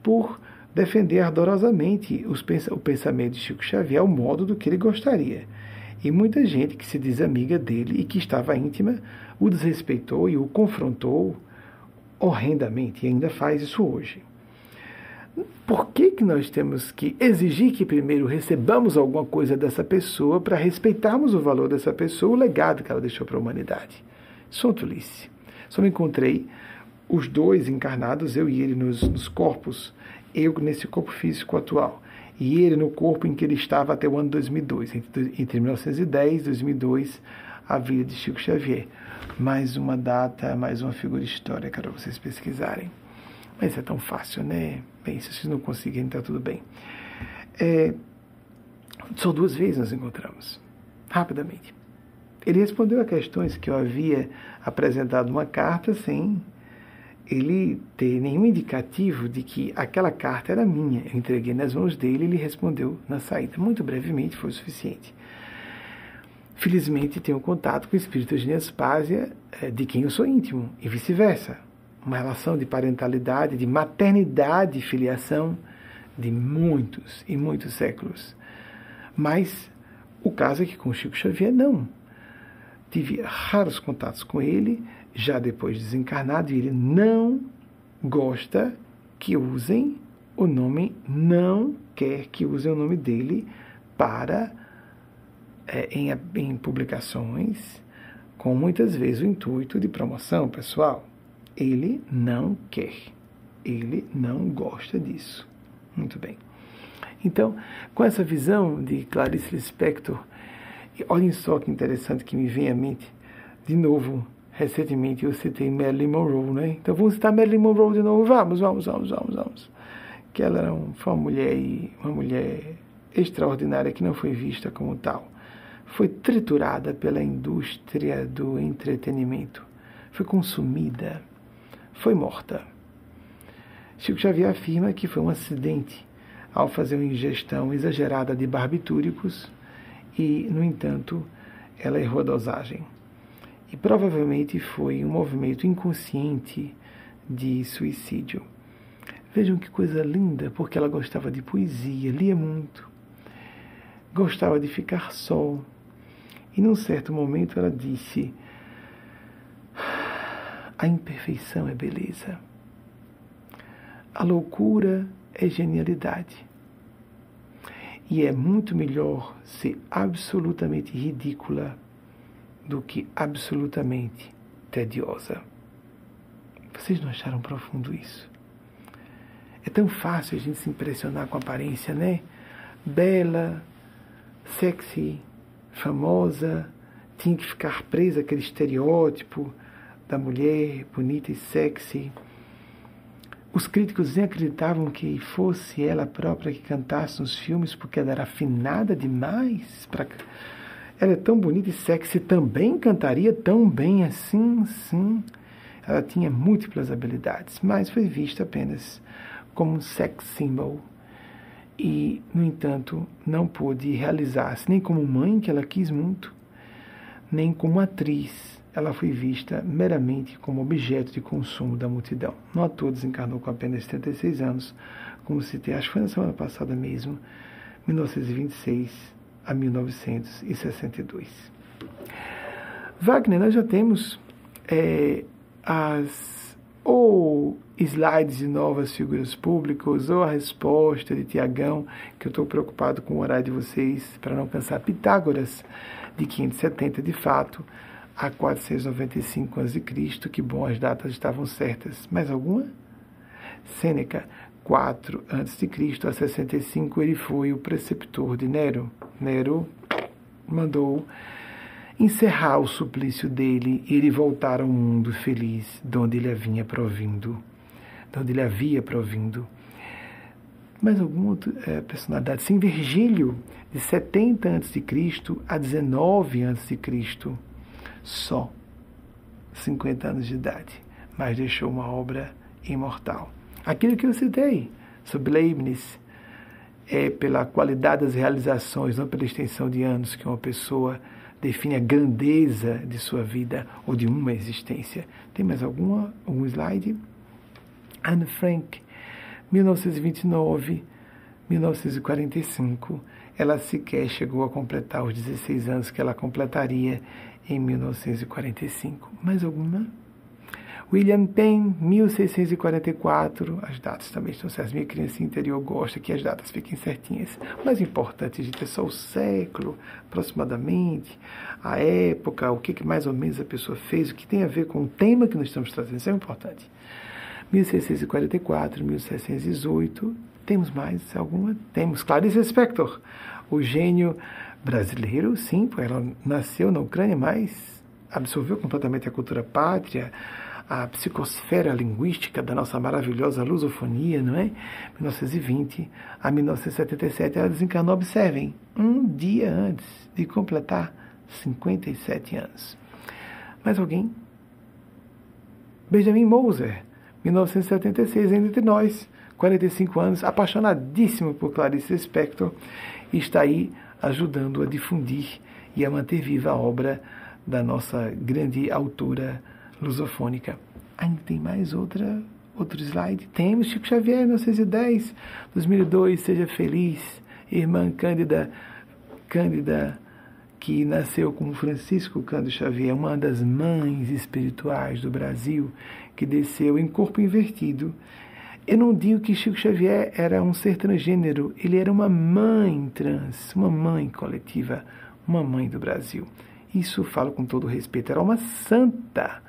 Speaker 1: por defender ardorosamente os, o pensamento de Chico Xavier, o modo do que ele gostaria. E muita gente que se diz amiga dele e que estava íntima o desrespeitou e o confrontou horrendamente, e ainda faz isso hoje. Por que, que nós temos que exigir que primeiro recebamos alguma coisa dessa pessoa para respeitarmos o valor dessa pessoa, o legado que ela deixou para a humanidade? Sou tolice. Só me encontrei os dois encarnados, eu e ele, nos, nos corpos, eu nesse corpo físico atual e ele no corpo em que ele estava até o ano 2002, entre, entre 1910 e 2002, a vida de Chico Xavier. Mais uma data, mais uma figura histórica para vocês pesquisarem. Mas é tão fácil, né? Bem, se vocês não conseguirem, está tudo bem. É, só duas vezes nós encontramos, rapidamente. Ele respondeu a questões que eu havia apresentado uma carta sem ele ter nenhum indicativo de que aquela carta era minha. Eu entreguei nas mãos dele e ele respondeu na saída. Muito brevemente, foi o suficiente. Felizmente, tenho contato com o espírito de Nespásia, eh, de quem eu sou íntimo, e vice-versa. Uma relação de parentalidade, de maternidade e filiação de muitos e muitos séculos. Mas o caso é que com Chico Xavier, não. Tive raros contatos com ele, já depois desencarnado, e ele não gosta que usem o nome, não quer que usem o nome dele para é, em, em publicações com muitas vezes o intuito de promoção pessoal. Ele não quer, ele não gosta disso. Muito bem. Então, com essa visão de Clarice Lispector, olhem só que interessante que me vem à mente, de novo, recentemente eu citei Marilyn Monroe, né? Então vamos citar Marilyn Monroe de novo. Vamos, vamos, vamos, vamos, vamos. Que ela era um, uma mulher, uma mulher extraordinária que não foi vista como tal. Foi triturada pela indústria do entretenimento. Foi consumida. Foi morta. Chico Xavier afirma que foi um acidente ao fazer uma ingestão exagerada de barbitúricos e, no entanto, ela errou a dosagem. E provavelmente foi um movimento inconsciente de suicídio. Vejam que coisa linda, porque ela gostava de poesia, lia muito, gostava de ficar só. E num certo momento ela disse: A imperfeição é beleza. A loucura é genialidade. E é muito melhor ser absolutamente ridícula do que absolutamente tediosa. Vocês não acharam profundo isso? É tão fácil a gente se impressionar com a aparência, né? Bela, sexy, famosa, tinha que ficar presa àquele estereótipo da mulher bonita e sexy. Os críticos nem acreditavam que fosse ela própria que cantasse nos filmes, porque ela era afinada demais. Pra... Ela é tão bonita e sexy, também cantaria tão bem assim, sim. Ela tinha múltiplas habilidades, mas foi vista apenas como um sex symbol. E, no entanto, não pôde realizar-se nem como mãe, que ela quis muito, nem como atriz ela foi vista meramente como objeto de consumo da multidão. Não a todos desencarnou com apenas 76 anos, como citei, acho que foi na semana passada mesmo, 1926 a 1962. Wagner, nós já temos é, as ou slides de novas figuras públicas, ou a resposta de Tiagão, que eu estou preocupado com o horário de vocês para não cansar. Pitágoras, de 570, de fato, a 495 a.C. Que bom, as datas estavam certas. Mais alguma? Sêneca, 4 a.C. a 65, ele foi o preceptor de Nero. Nero mandou encerrar o suplício dele e ele voltar ao mundo feliz, de onde ele havia provindo, de onde ele havia provindo. Mais alguma outra é, personalidade? Sim, Virgílio, de 70 a.C. a 19 a.C só 50 anos de idade, mas deixou uma obra imortal. Aquilo que eu citei sobre Leibniz é pela qualidade das realizações, não pela extensão de anos que uma pessoa define a grandeza de sua vida ou de uma existência. Tem mais alguma, algum slide? Anne Frank, 1929, 1945, ela sequer chegou a completar os 16 anos que ela completaria em 1945. Mais alguma? William Penn, 1644. As datas também estão certas. Minha criança interior gosta que as datas fiquem certinhas. O mais importante, gente, é só o século, aproximadamente, a época, o que, que mais ou menos a pessoa fez, o que tem a ver com o tema que nós estamos trazendo. Isso é importante. 1644, 1718. Temos mais alguma? Temos Clarice Lispector, o gênio brasileiro, sim, porque ela nasceu na Ucrânia, mas absorveu completamente a cultura pátria, a psicosfera linguística da nossa maravilhosa lusofonia, não é? 1920 a 1977, ela desencarnou, observem, um dia antes de completar 57 anos. Mais alguém? Benjamin Moser, 1976, ainda entre nós, 45 anos, apaixonadíssimo por Clarice Spector, está aí ajudando a difundir e a manter viva a obra da nossa grande autora lusofônica. Ainda tem mais outra, outro slide? Temos Chico Xavier, 1910, 2002, Seja Feliz, irmã Cândida, Cândida, que nasceu com Francisco Cândido Xavier, uma das mães espirituais do Brasil, que desceu em corpo invertido eu não digo que Chico Xavier era um ser transgênero, ele era uma mãe trans, uma mãe coletiva, uma mãe do Brasil. Isso falo com todo respeito, era uma santa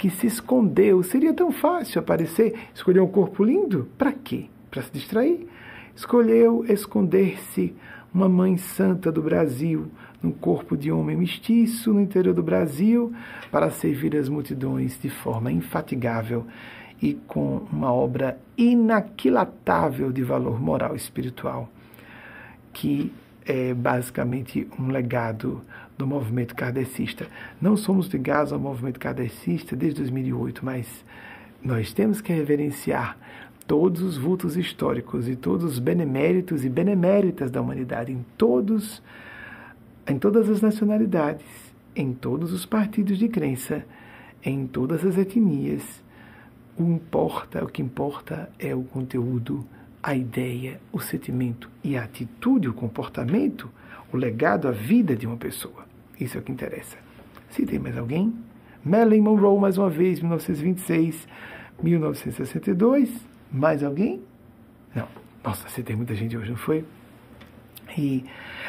Speaker 1: que se escondeu. Seria tão fácil aparecer, escolher um corpo lindo? Para quê? Para se distrair? Escolheu esconder-se uma mãe santa do Brasil, no corpo de homem mestiço no interior do Brasil, para servir as multidões de forma infatigável e com uma obra inaquilatável de valor moral e espiritual, que é basicamente um legado do movimento kardecista. Não somos ligados ao movimento kardecista desde 2008, mas nós temos que reverenciar todos os vultos históricos e todos os beneméritos e beneméritas da humanidade em todos em todas as nacionalidades, em todos os partidos de crença, em todas as etnias. O importa, o que importa é o conteúdo, a ideia, o sentimento e a atitude, o comportamento, o legado, a vida de uma pessoa. Isso é o que interessa. Se tem mais alguém? Marilyn Monroe, mais uma vez, 1926, 1962. Mais alguém? Não. Nossa, você tem muita gente hoje, não foi? E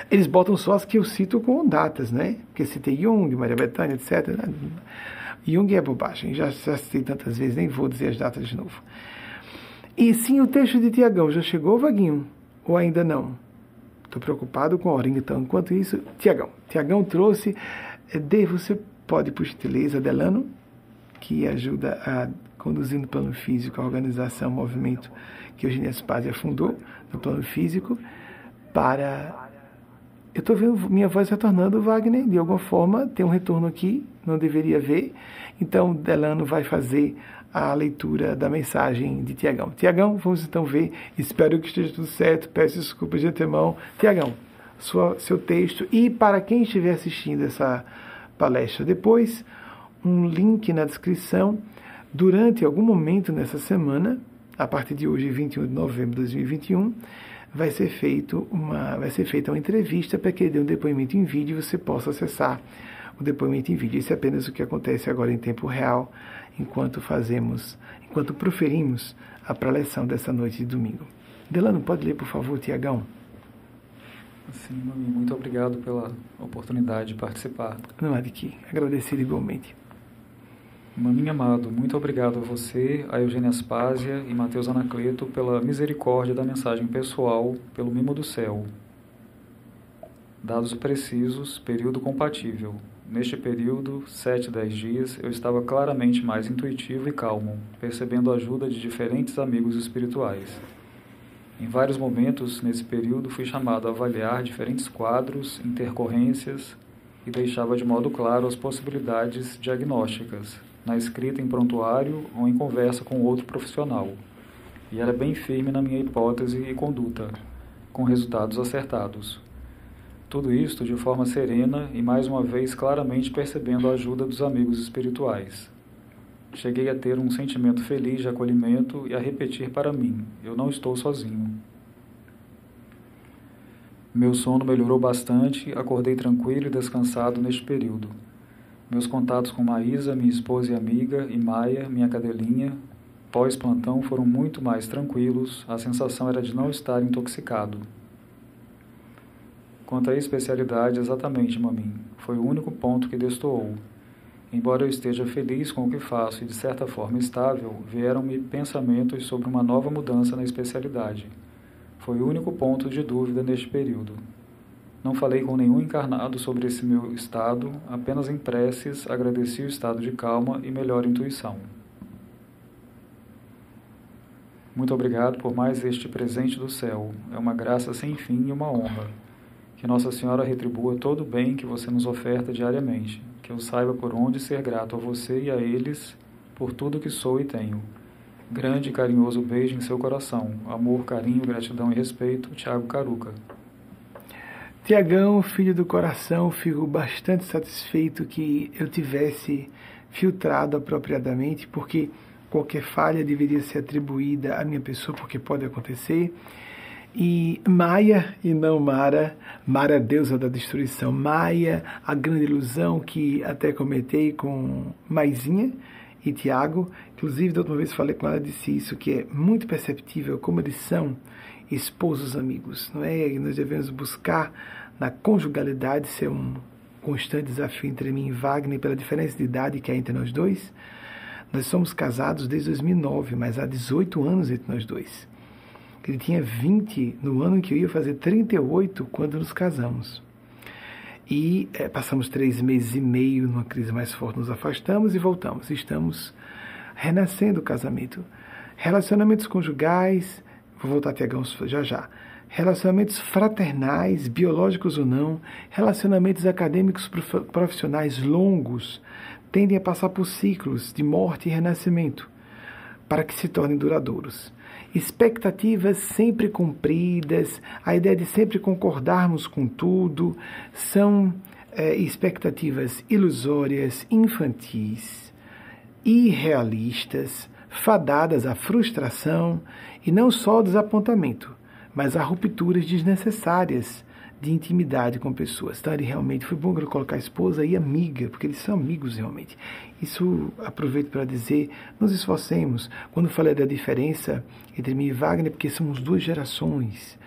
Speaker 1: eles botam só as que eu cito com datas, né? Porque citei Jung, Maria Bethânia, etc. Jung é bobagem, já, já citei tantas vezes, nem vou dizer as datas de novo. E sim, o texto de Tiagão já chegou, Vaguinho? Ou ainda não? Estou preocupado com a hora. Então, enquanto isso, Tiagão. Tiagão trouxe. Eh, de, você pode, por gentileza, Delano, que ajuda a conduzindo o plano físico, a organização, o movimento que Eugênia Spazia fundou no plano físico, para. Eu estou vendo minha voz retornando, Wagner, de alguma forma, tem um retorno aqui, não deveria ver. Então, Delano vai fazer a leitura da mensagem de Tiagão. Tiagão, vamos então ver. Espero que esteja tudo certo. Peço desculpas de antemão. Tiagão, seu texto. E para quem estiver assistindo essa palestra depois, um link na descrição Durante algum momento nessa semana, a partir de hoje, 21 de novembro de 2021, vai ser, feito uma, vai ser feita uma entrevista para que ele dê um depoimento em vídeo e você possa acessar o depoimento em vídeo. Isso é apenas o que acontece agora em tempo real, enquanto fazemos, enquanto proferimos a preleção dessa noite de domingo. Delano, pode ler, por favor, Tiagão?
Speaker 2: Sim, Mami, muito obrigado pela oportunidade de participar.
Speaker 1: Não há de que. Agradecido igualmente.
Speaker 2: Maminho amado, muito obrigado a você, a Eugênia Aspásia e Mateus Anacleto pela misericórdia da mensagem pessoal, pelo mimo do céu. Dados precisos, período compatível. Neste período, 7 a 10 dias, eu estava claramente mais intuitivo e calmo, percebendo a ajuda de diferentes amigos espirituais. Em vários momentos, nesse período, fui chamado a avaliar diferentes quadros, intercorrências e deixava de modo claro as possibilidades diagnósticas, na escrita em prontuário ou em conversa com outro profissional, e era bem firme na minha hipótese e conduta, com resultados acertados. Tudo isto de forma serena e mais uma vez claramente percebendo a ajuda dos amigos espirituais. Cheguei a ter um sentimento feliz de acolhimento e a repetir para mim: eu não estou sozinho. Meu sono melhorou bastante, acordei tranquilo e descansado neste período. Meus contatos com Maísa, minha esposa e amiga, e Maia, minha cadelinha, pós-plantão foram muito mais tranquilos, a sensação era de não estar intoxicado. Quanto à especialidade, exatamente, Mamim, foi o único ponto que destoou. Embora eu esteja feliz com o que faço e de certa forma estável, vieram-me pensamentos sobre uma nova mudança na especialidade. Foi o único ponto de dúvida neste período. Não falei com nenhum encarnado sobre esse meu estado, apenas em preces agradeci o estado de calma e melhor intuição. Muito obrigado por mais este presente do céu. É uma graça sem fim e uma honra. Que Nossa Senhora retribua todo o bem que você nos oferta diariamente. Que eu saiba por onde ser grato a você e a eles por tudo que sou e tenho. Grande e carinhoso beijo em seu coração. Amor, carinho, gratidão e respeito. Tiago Caruca.
Speaker 1: Tiagão, filho do coração, fico bastante satisfeito que eu tivesse filtrado apropriadamente, porque qualquer falha deveria ser atribuída à minha pessoa, porque pode acontecer. E Maia e não Mara, Mara, deusa da destruição, Maia, a grande ilusão que até comentei com Maisinha e Tiago, inclusive da última vez falei com ela, disse isso, que é muito perceptível como eles são esposos amigos, não é? E nós devemos buscar na conjugalidade ser um constante desafio entre mim e Wagner pela diferença de idade que há entre nós dois. Nós somos casados desde 2009, mas há 18 anos entre nós dois. Ele tinha 20 no ano em que eu ia fazer 38 quando nos casamos. E é, passamos três meses e meio numa crise mais forte, nos afastamos e voltamos. Estamos renascendo o casamento. Relacionamentos conjugais, vou voltar a Tiagão já já. Relacionamentos fraternais, biológicos ou não, relacionamentos acadêmicos profissionais longos, tendem a passar por ciclos de morte e renascimento para que se tornem duradouros. Expectativas sempre cumpridas, a ideia de sempre concordarmos com tudo, são é, expectativas ilusórias, infantis, irrealistas, fadadas à frustração e não só ao desapontamento, mas a rupturas desnecessárias de intimidade com pessoas. Então, ele realmente foi bom colocar esposa e amiga, porque eles são amigos realmente. Isso aproveito para dizer, nos esforcemos. Quando falei da diferença entre mim e Wagner, porque somos duas gerações.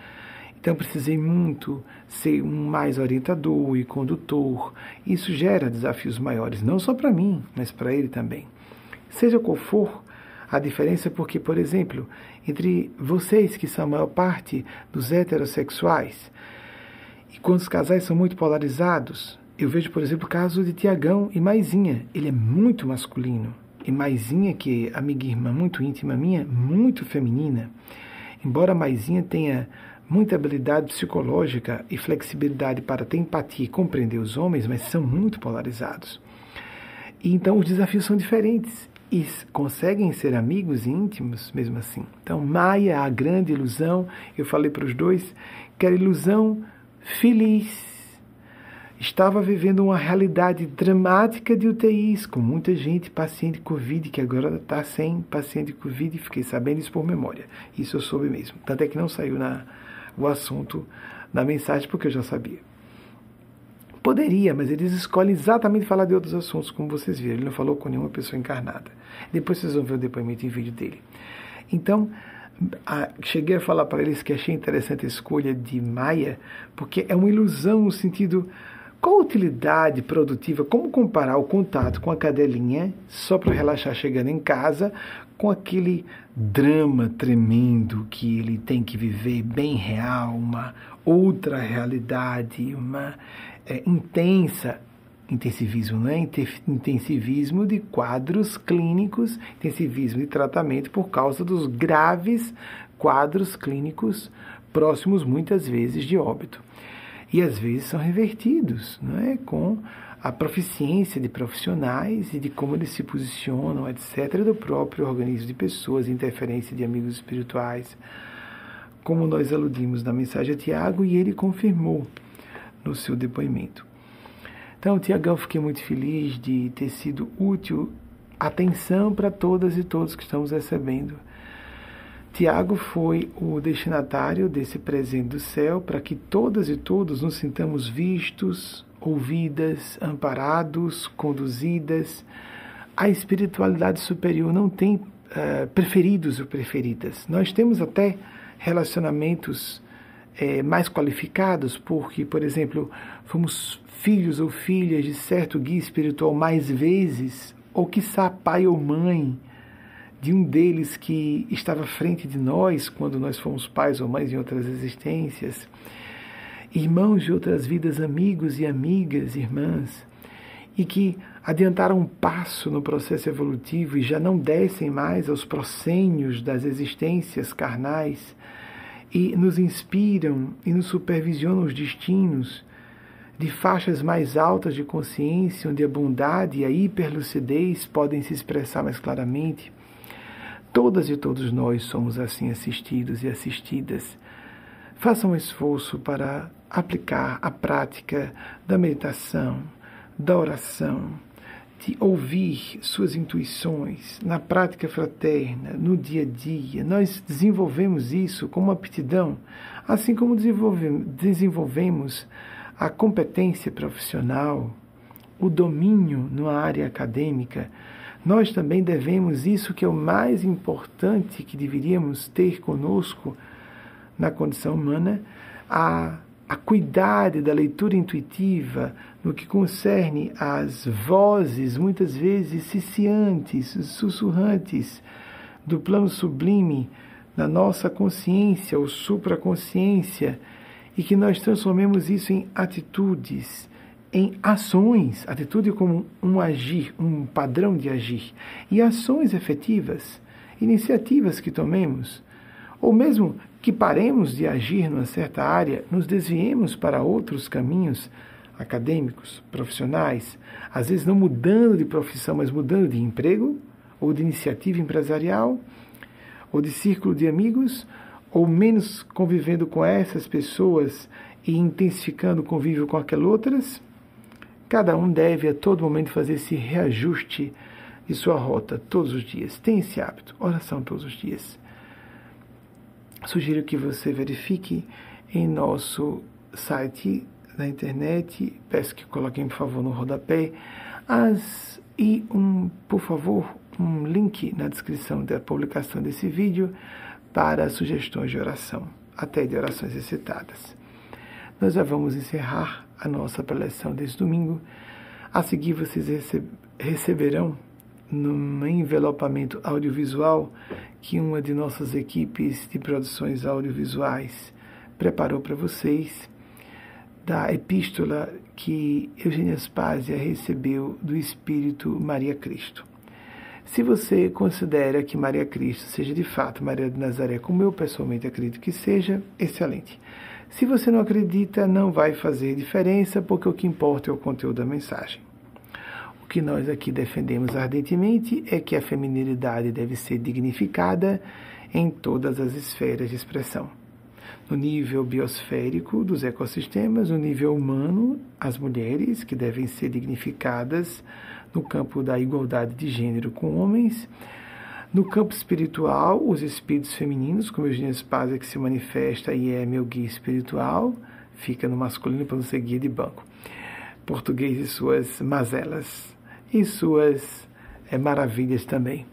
Speaker 1: Então, precisei muito ser um mais orientador e condutor. Isso gera desafios maiores, não só para mim, mas para ele também. Seja qual for a diferença, porque, por exemplo, entre vocês, que são a maior parte dos heterossexuais, e quando os casais são muito polarizados, eu vejo, por exemplo, o caso de Tiagão e Maisinha. Ele é muito masculino. E Maisinha, que é amiga e irmã muito íntima minha, muito feminina. Embora Maisinha tenha muita habilidade psicológica e flexibilidade para ter empatia e compreender os homens, mas são muito polarizados. E então os desafios são diferentes e conseguem ser amigos íntimos mesmo assim. Então, Maia, a grande ilusão, eu falei para os dois que era ilusão feliz. Estava vivendo uma realidade dramática de UTIs, com muita gente paciente Covid, que agora está sem paciente Covid, fiquei sabendo isso por memória. Isso eu soube mesmo. Tanto é que não saiu na, o assunto na mensagem, porque eu já sabia. Poderia, mas eles escolhem exatamente falar de outros assuntos, como vocês viram. Ele não falou com nenhuma pessoa encarnada. Depois vocês vão ver o depoimento em vídeo dele. Então, a, cheguei a falar para eles que achei interessante a escolha de Maia, porque é uma ilusão no sentido. Qual a utilidade produtiva? Como comparar o contato com a cadelinha, só para relaxar chegando em casa, com aquele drama tremendo que ele tem que viver, bem real, uma outra realidade, uma é, intensa intensivismo não é intensivismo de quadros clínicos, intensivismo de tratamento por causa dos graves quadros clínicos próximos muitas vezes de óbito. E às vezes são revertidos, não é, com a proficiência de profissionais e de como eles se posicionam, etc, do próprio organismo de pessoas, interferência de amigos espirituais, como nós aludimos na mensagem a Tiago e ele confirmou no seu depoimento. Então, Tiagão, fiquei muito feliz de ter sido útil. Atenção para todas e todos que estamos recebendo. Tiago foi o destinatário desse presente do céu para que todas e todos nos sintamos vistos, ouvidas, amparados, conduzidas. A espiritualidade superior não tem uh, preferidos ou preferidas. Nós temos até relacionamentos é, mais qualificados, porque, por exemplo, fomos filhos ou filhas de certo guia espiritual mais vezes, ou quiçá pai ou mãe de um deles que estava à frente de nós quando nós fomos pais ou mães em outras existências, irmãos de outras vidas, amigos e amigas, irmãs, e que adiantaram um passo no processo evolutivo e já não descem mais aos proscênios das existências carnais e nos inspiram e nos supervisionam os destinos de faixas mais altas de consciência, onde a bondade e a hiperlucidez podem se expressar mais claramente. Todas e todos nós somos assim assistidos e assistidas. Faça um esforço para aplicar a prática da meditação, da oração, de ouvir suas intuições na prática fraterna, no dia a dia. Nós desenvolvemos isso como aptidão, assim como desenvolvemos a competência profissional, o domínio na área acadêmica, nós também devemos isso que é o mais importante que deveríamos ter conosco na condição humana, a, a cuidar da leitura intuitiva no que concerne às vozes, muitas vezes ciciantes, sussurrantes, do plano sublime na nossa consciência ou supraconsciência e que nós transformemos isso em atitudes, em ações, atitude como um agir, um padrão de agir, e ações efetivas, iniciativas que tomemos, ou mesmo que paremos de agir numa certa área, nos desviemos para outros caminhos acadêmicos, profissionais, às vezes não mudando de profissão, mas mudando de emprego, ou de iniciativa empresarial, ou de círculo de amigos, ou menos convivendo com essas pessoas e intensificando o convívio com aquelas outras, cada um deve a todo momento fazer esse reajuste de sua rota todos os dias. Tem esse hábito, oração todos os dias. Sugiro que você verifique em nosso site na internet, peço que coloquem por favor no rodapé, as e um, por favor, um link na descrição da publicação desse vídeo para sugestões de oração, até de orações excitadas. Nós já vamos encerrar a nossa preleção desse domingo. A seguir, vocês receberão num envelopamento audiovisual que uma de nossas equipes de produções audiovisuais preparou para vocês da epístola que Eugênia Spásia recebeu do Espírito Maria Cristo. Se você considera que Maria Cristo seja de fato Maria de Nazaré, como eu pessoalmente acredito que seja, excelente. Se você não acredita, não vai fazer diferença, porque o que importa é o conteúdo da mensagem. O que nós aqui defendemos ardentemente é que a feminilidade deve ser dignificada em todas as esferas de expressão no nível biosférico dos ecossistemas, no nível humano, as mulheres que devem ser dignificadas no campo da igualdade de gênero com homens, no campo espiritual, os espíritos femininos, como Eugênia Spazia, que se manifesta e é meu guia espiritual, fica no masculino para não ser guia de banco. Português e suas mazelas e suas é, maravilhas também.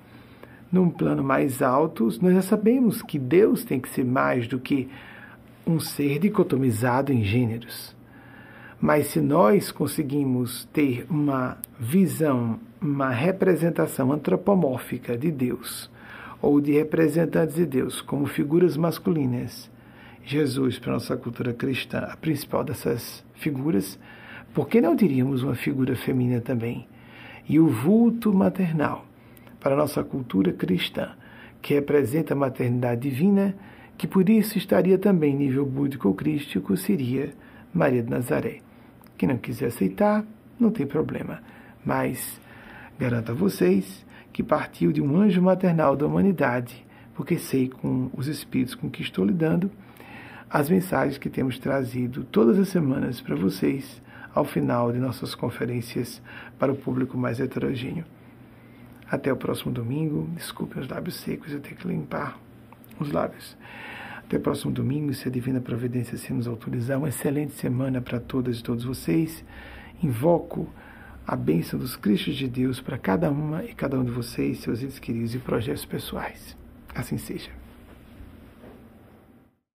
Speaker 1: Num plano mais alto, nós já sabemos que Deus tem que ser mais do que um ser dicotomizado em gêneros. Mas se nós conseguimos ter uma visão, uma representação antropomórfica de Deus, ou de representantes de Deus como figuras masculinas, Jesus, para nossa cultura cristã, a principal dessas figuras, por que não teríamos uma figura feminina também? E o vulto maternal, para nossa cultura cristã, que representa a maternidade divina, que por isso estaria também em nível búdico ou crístico, seria Maria de Nazaré. Quem não quiser aceitar, não tem problema. Mas garanto a vocês que partiu de um anjo maternal da humanidade, porque sei com os espíritos com que estou lidando, as mensagens que temos trazido todas as semanas para vocês ao final de nossas conferências para o público mais heterogêneo. Até o próximo domingo. Desculpem os lábios secos, eu tenho que limpar os lábios. Até o próximo domingo, se a Divina Providência se nos autorizar. Uma excelente semana para todas e todos vocês. Invoco a bênção dos Cristos de Deus para cada uma e cada um de vocês, seus entes queridos e projetos pessoais. Assim seja.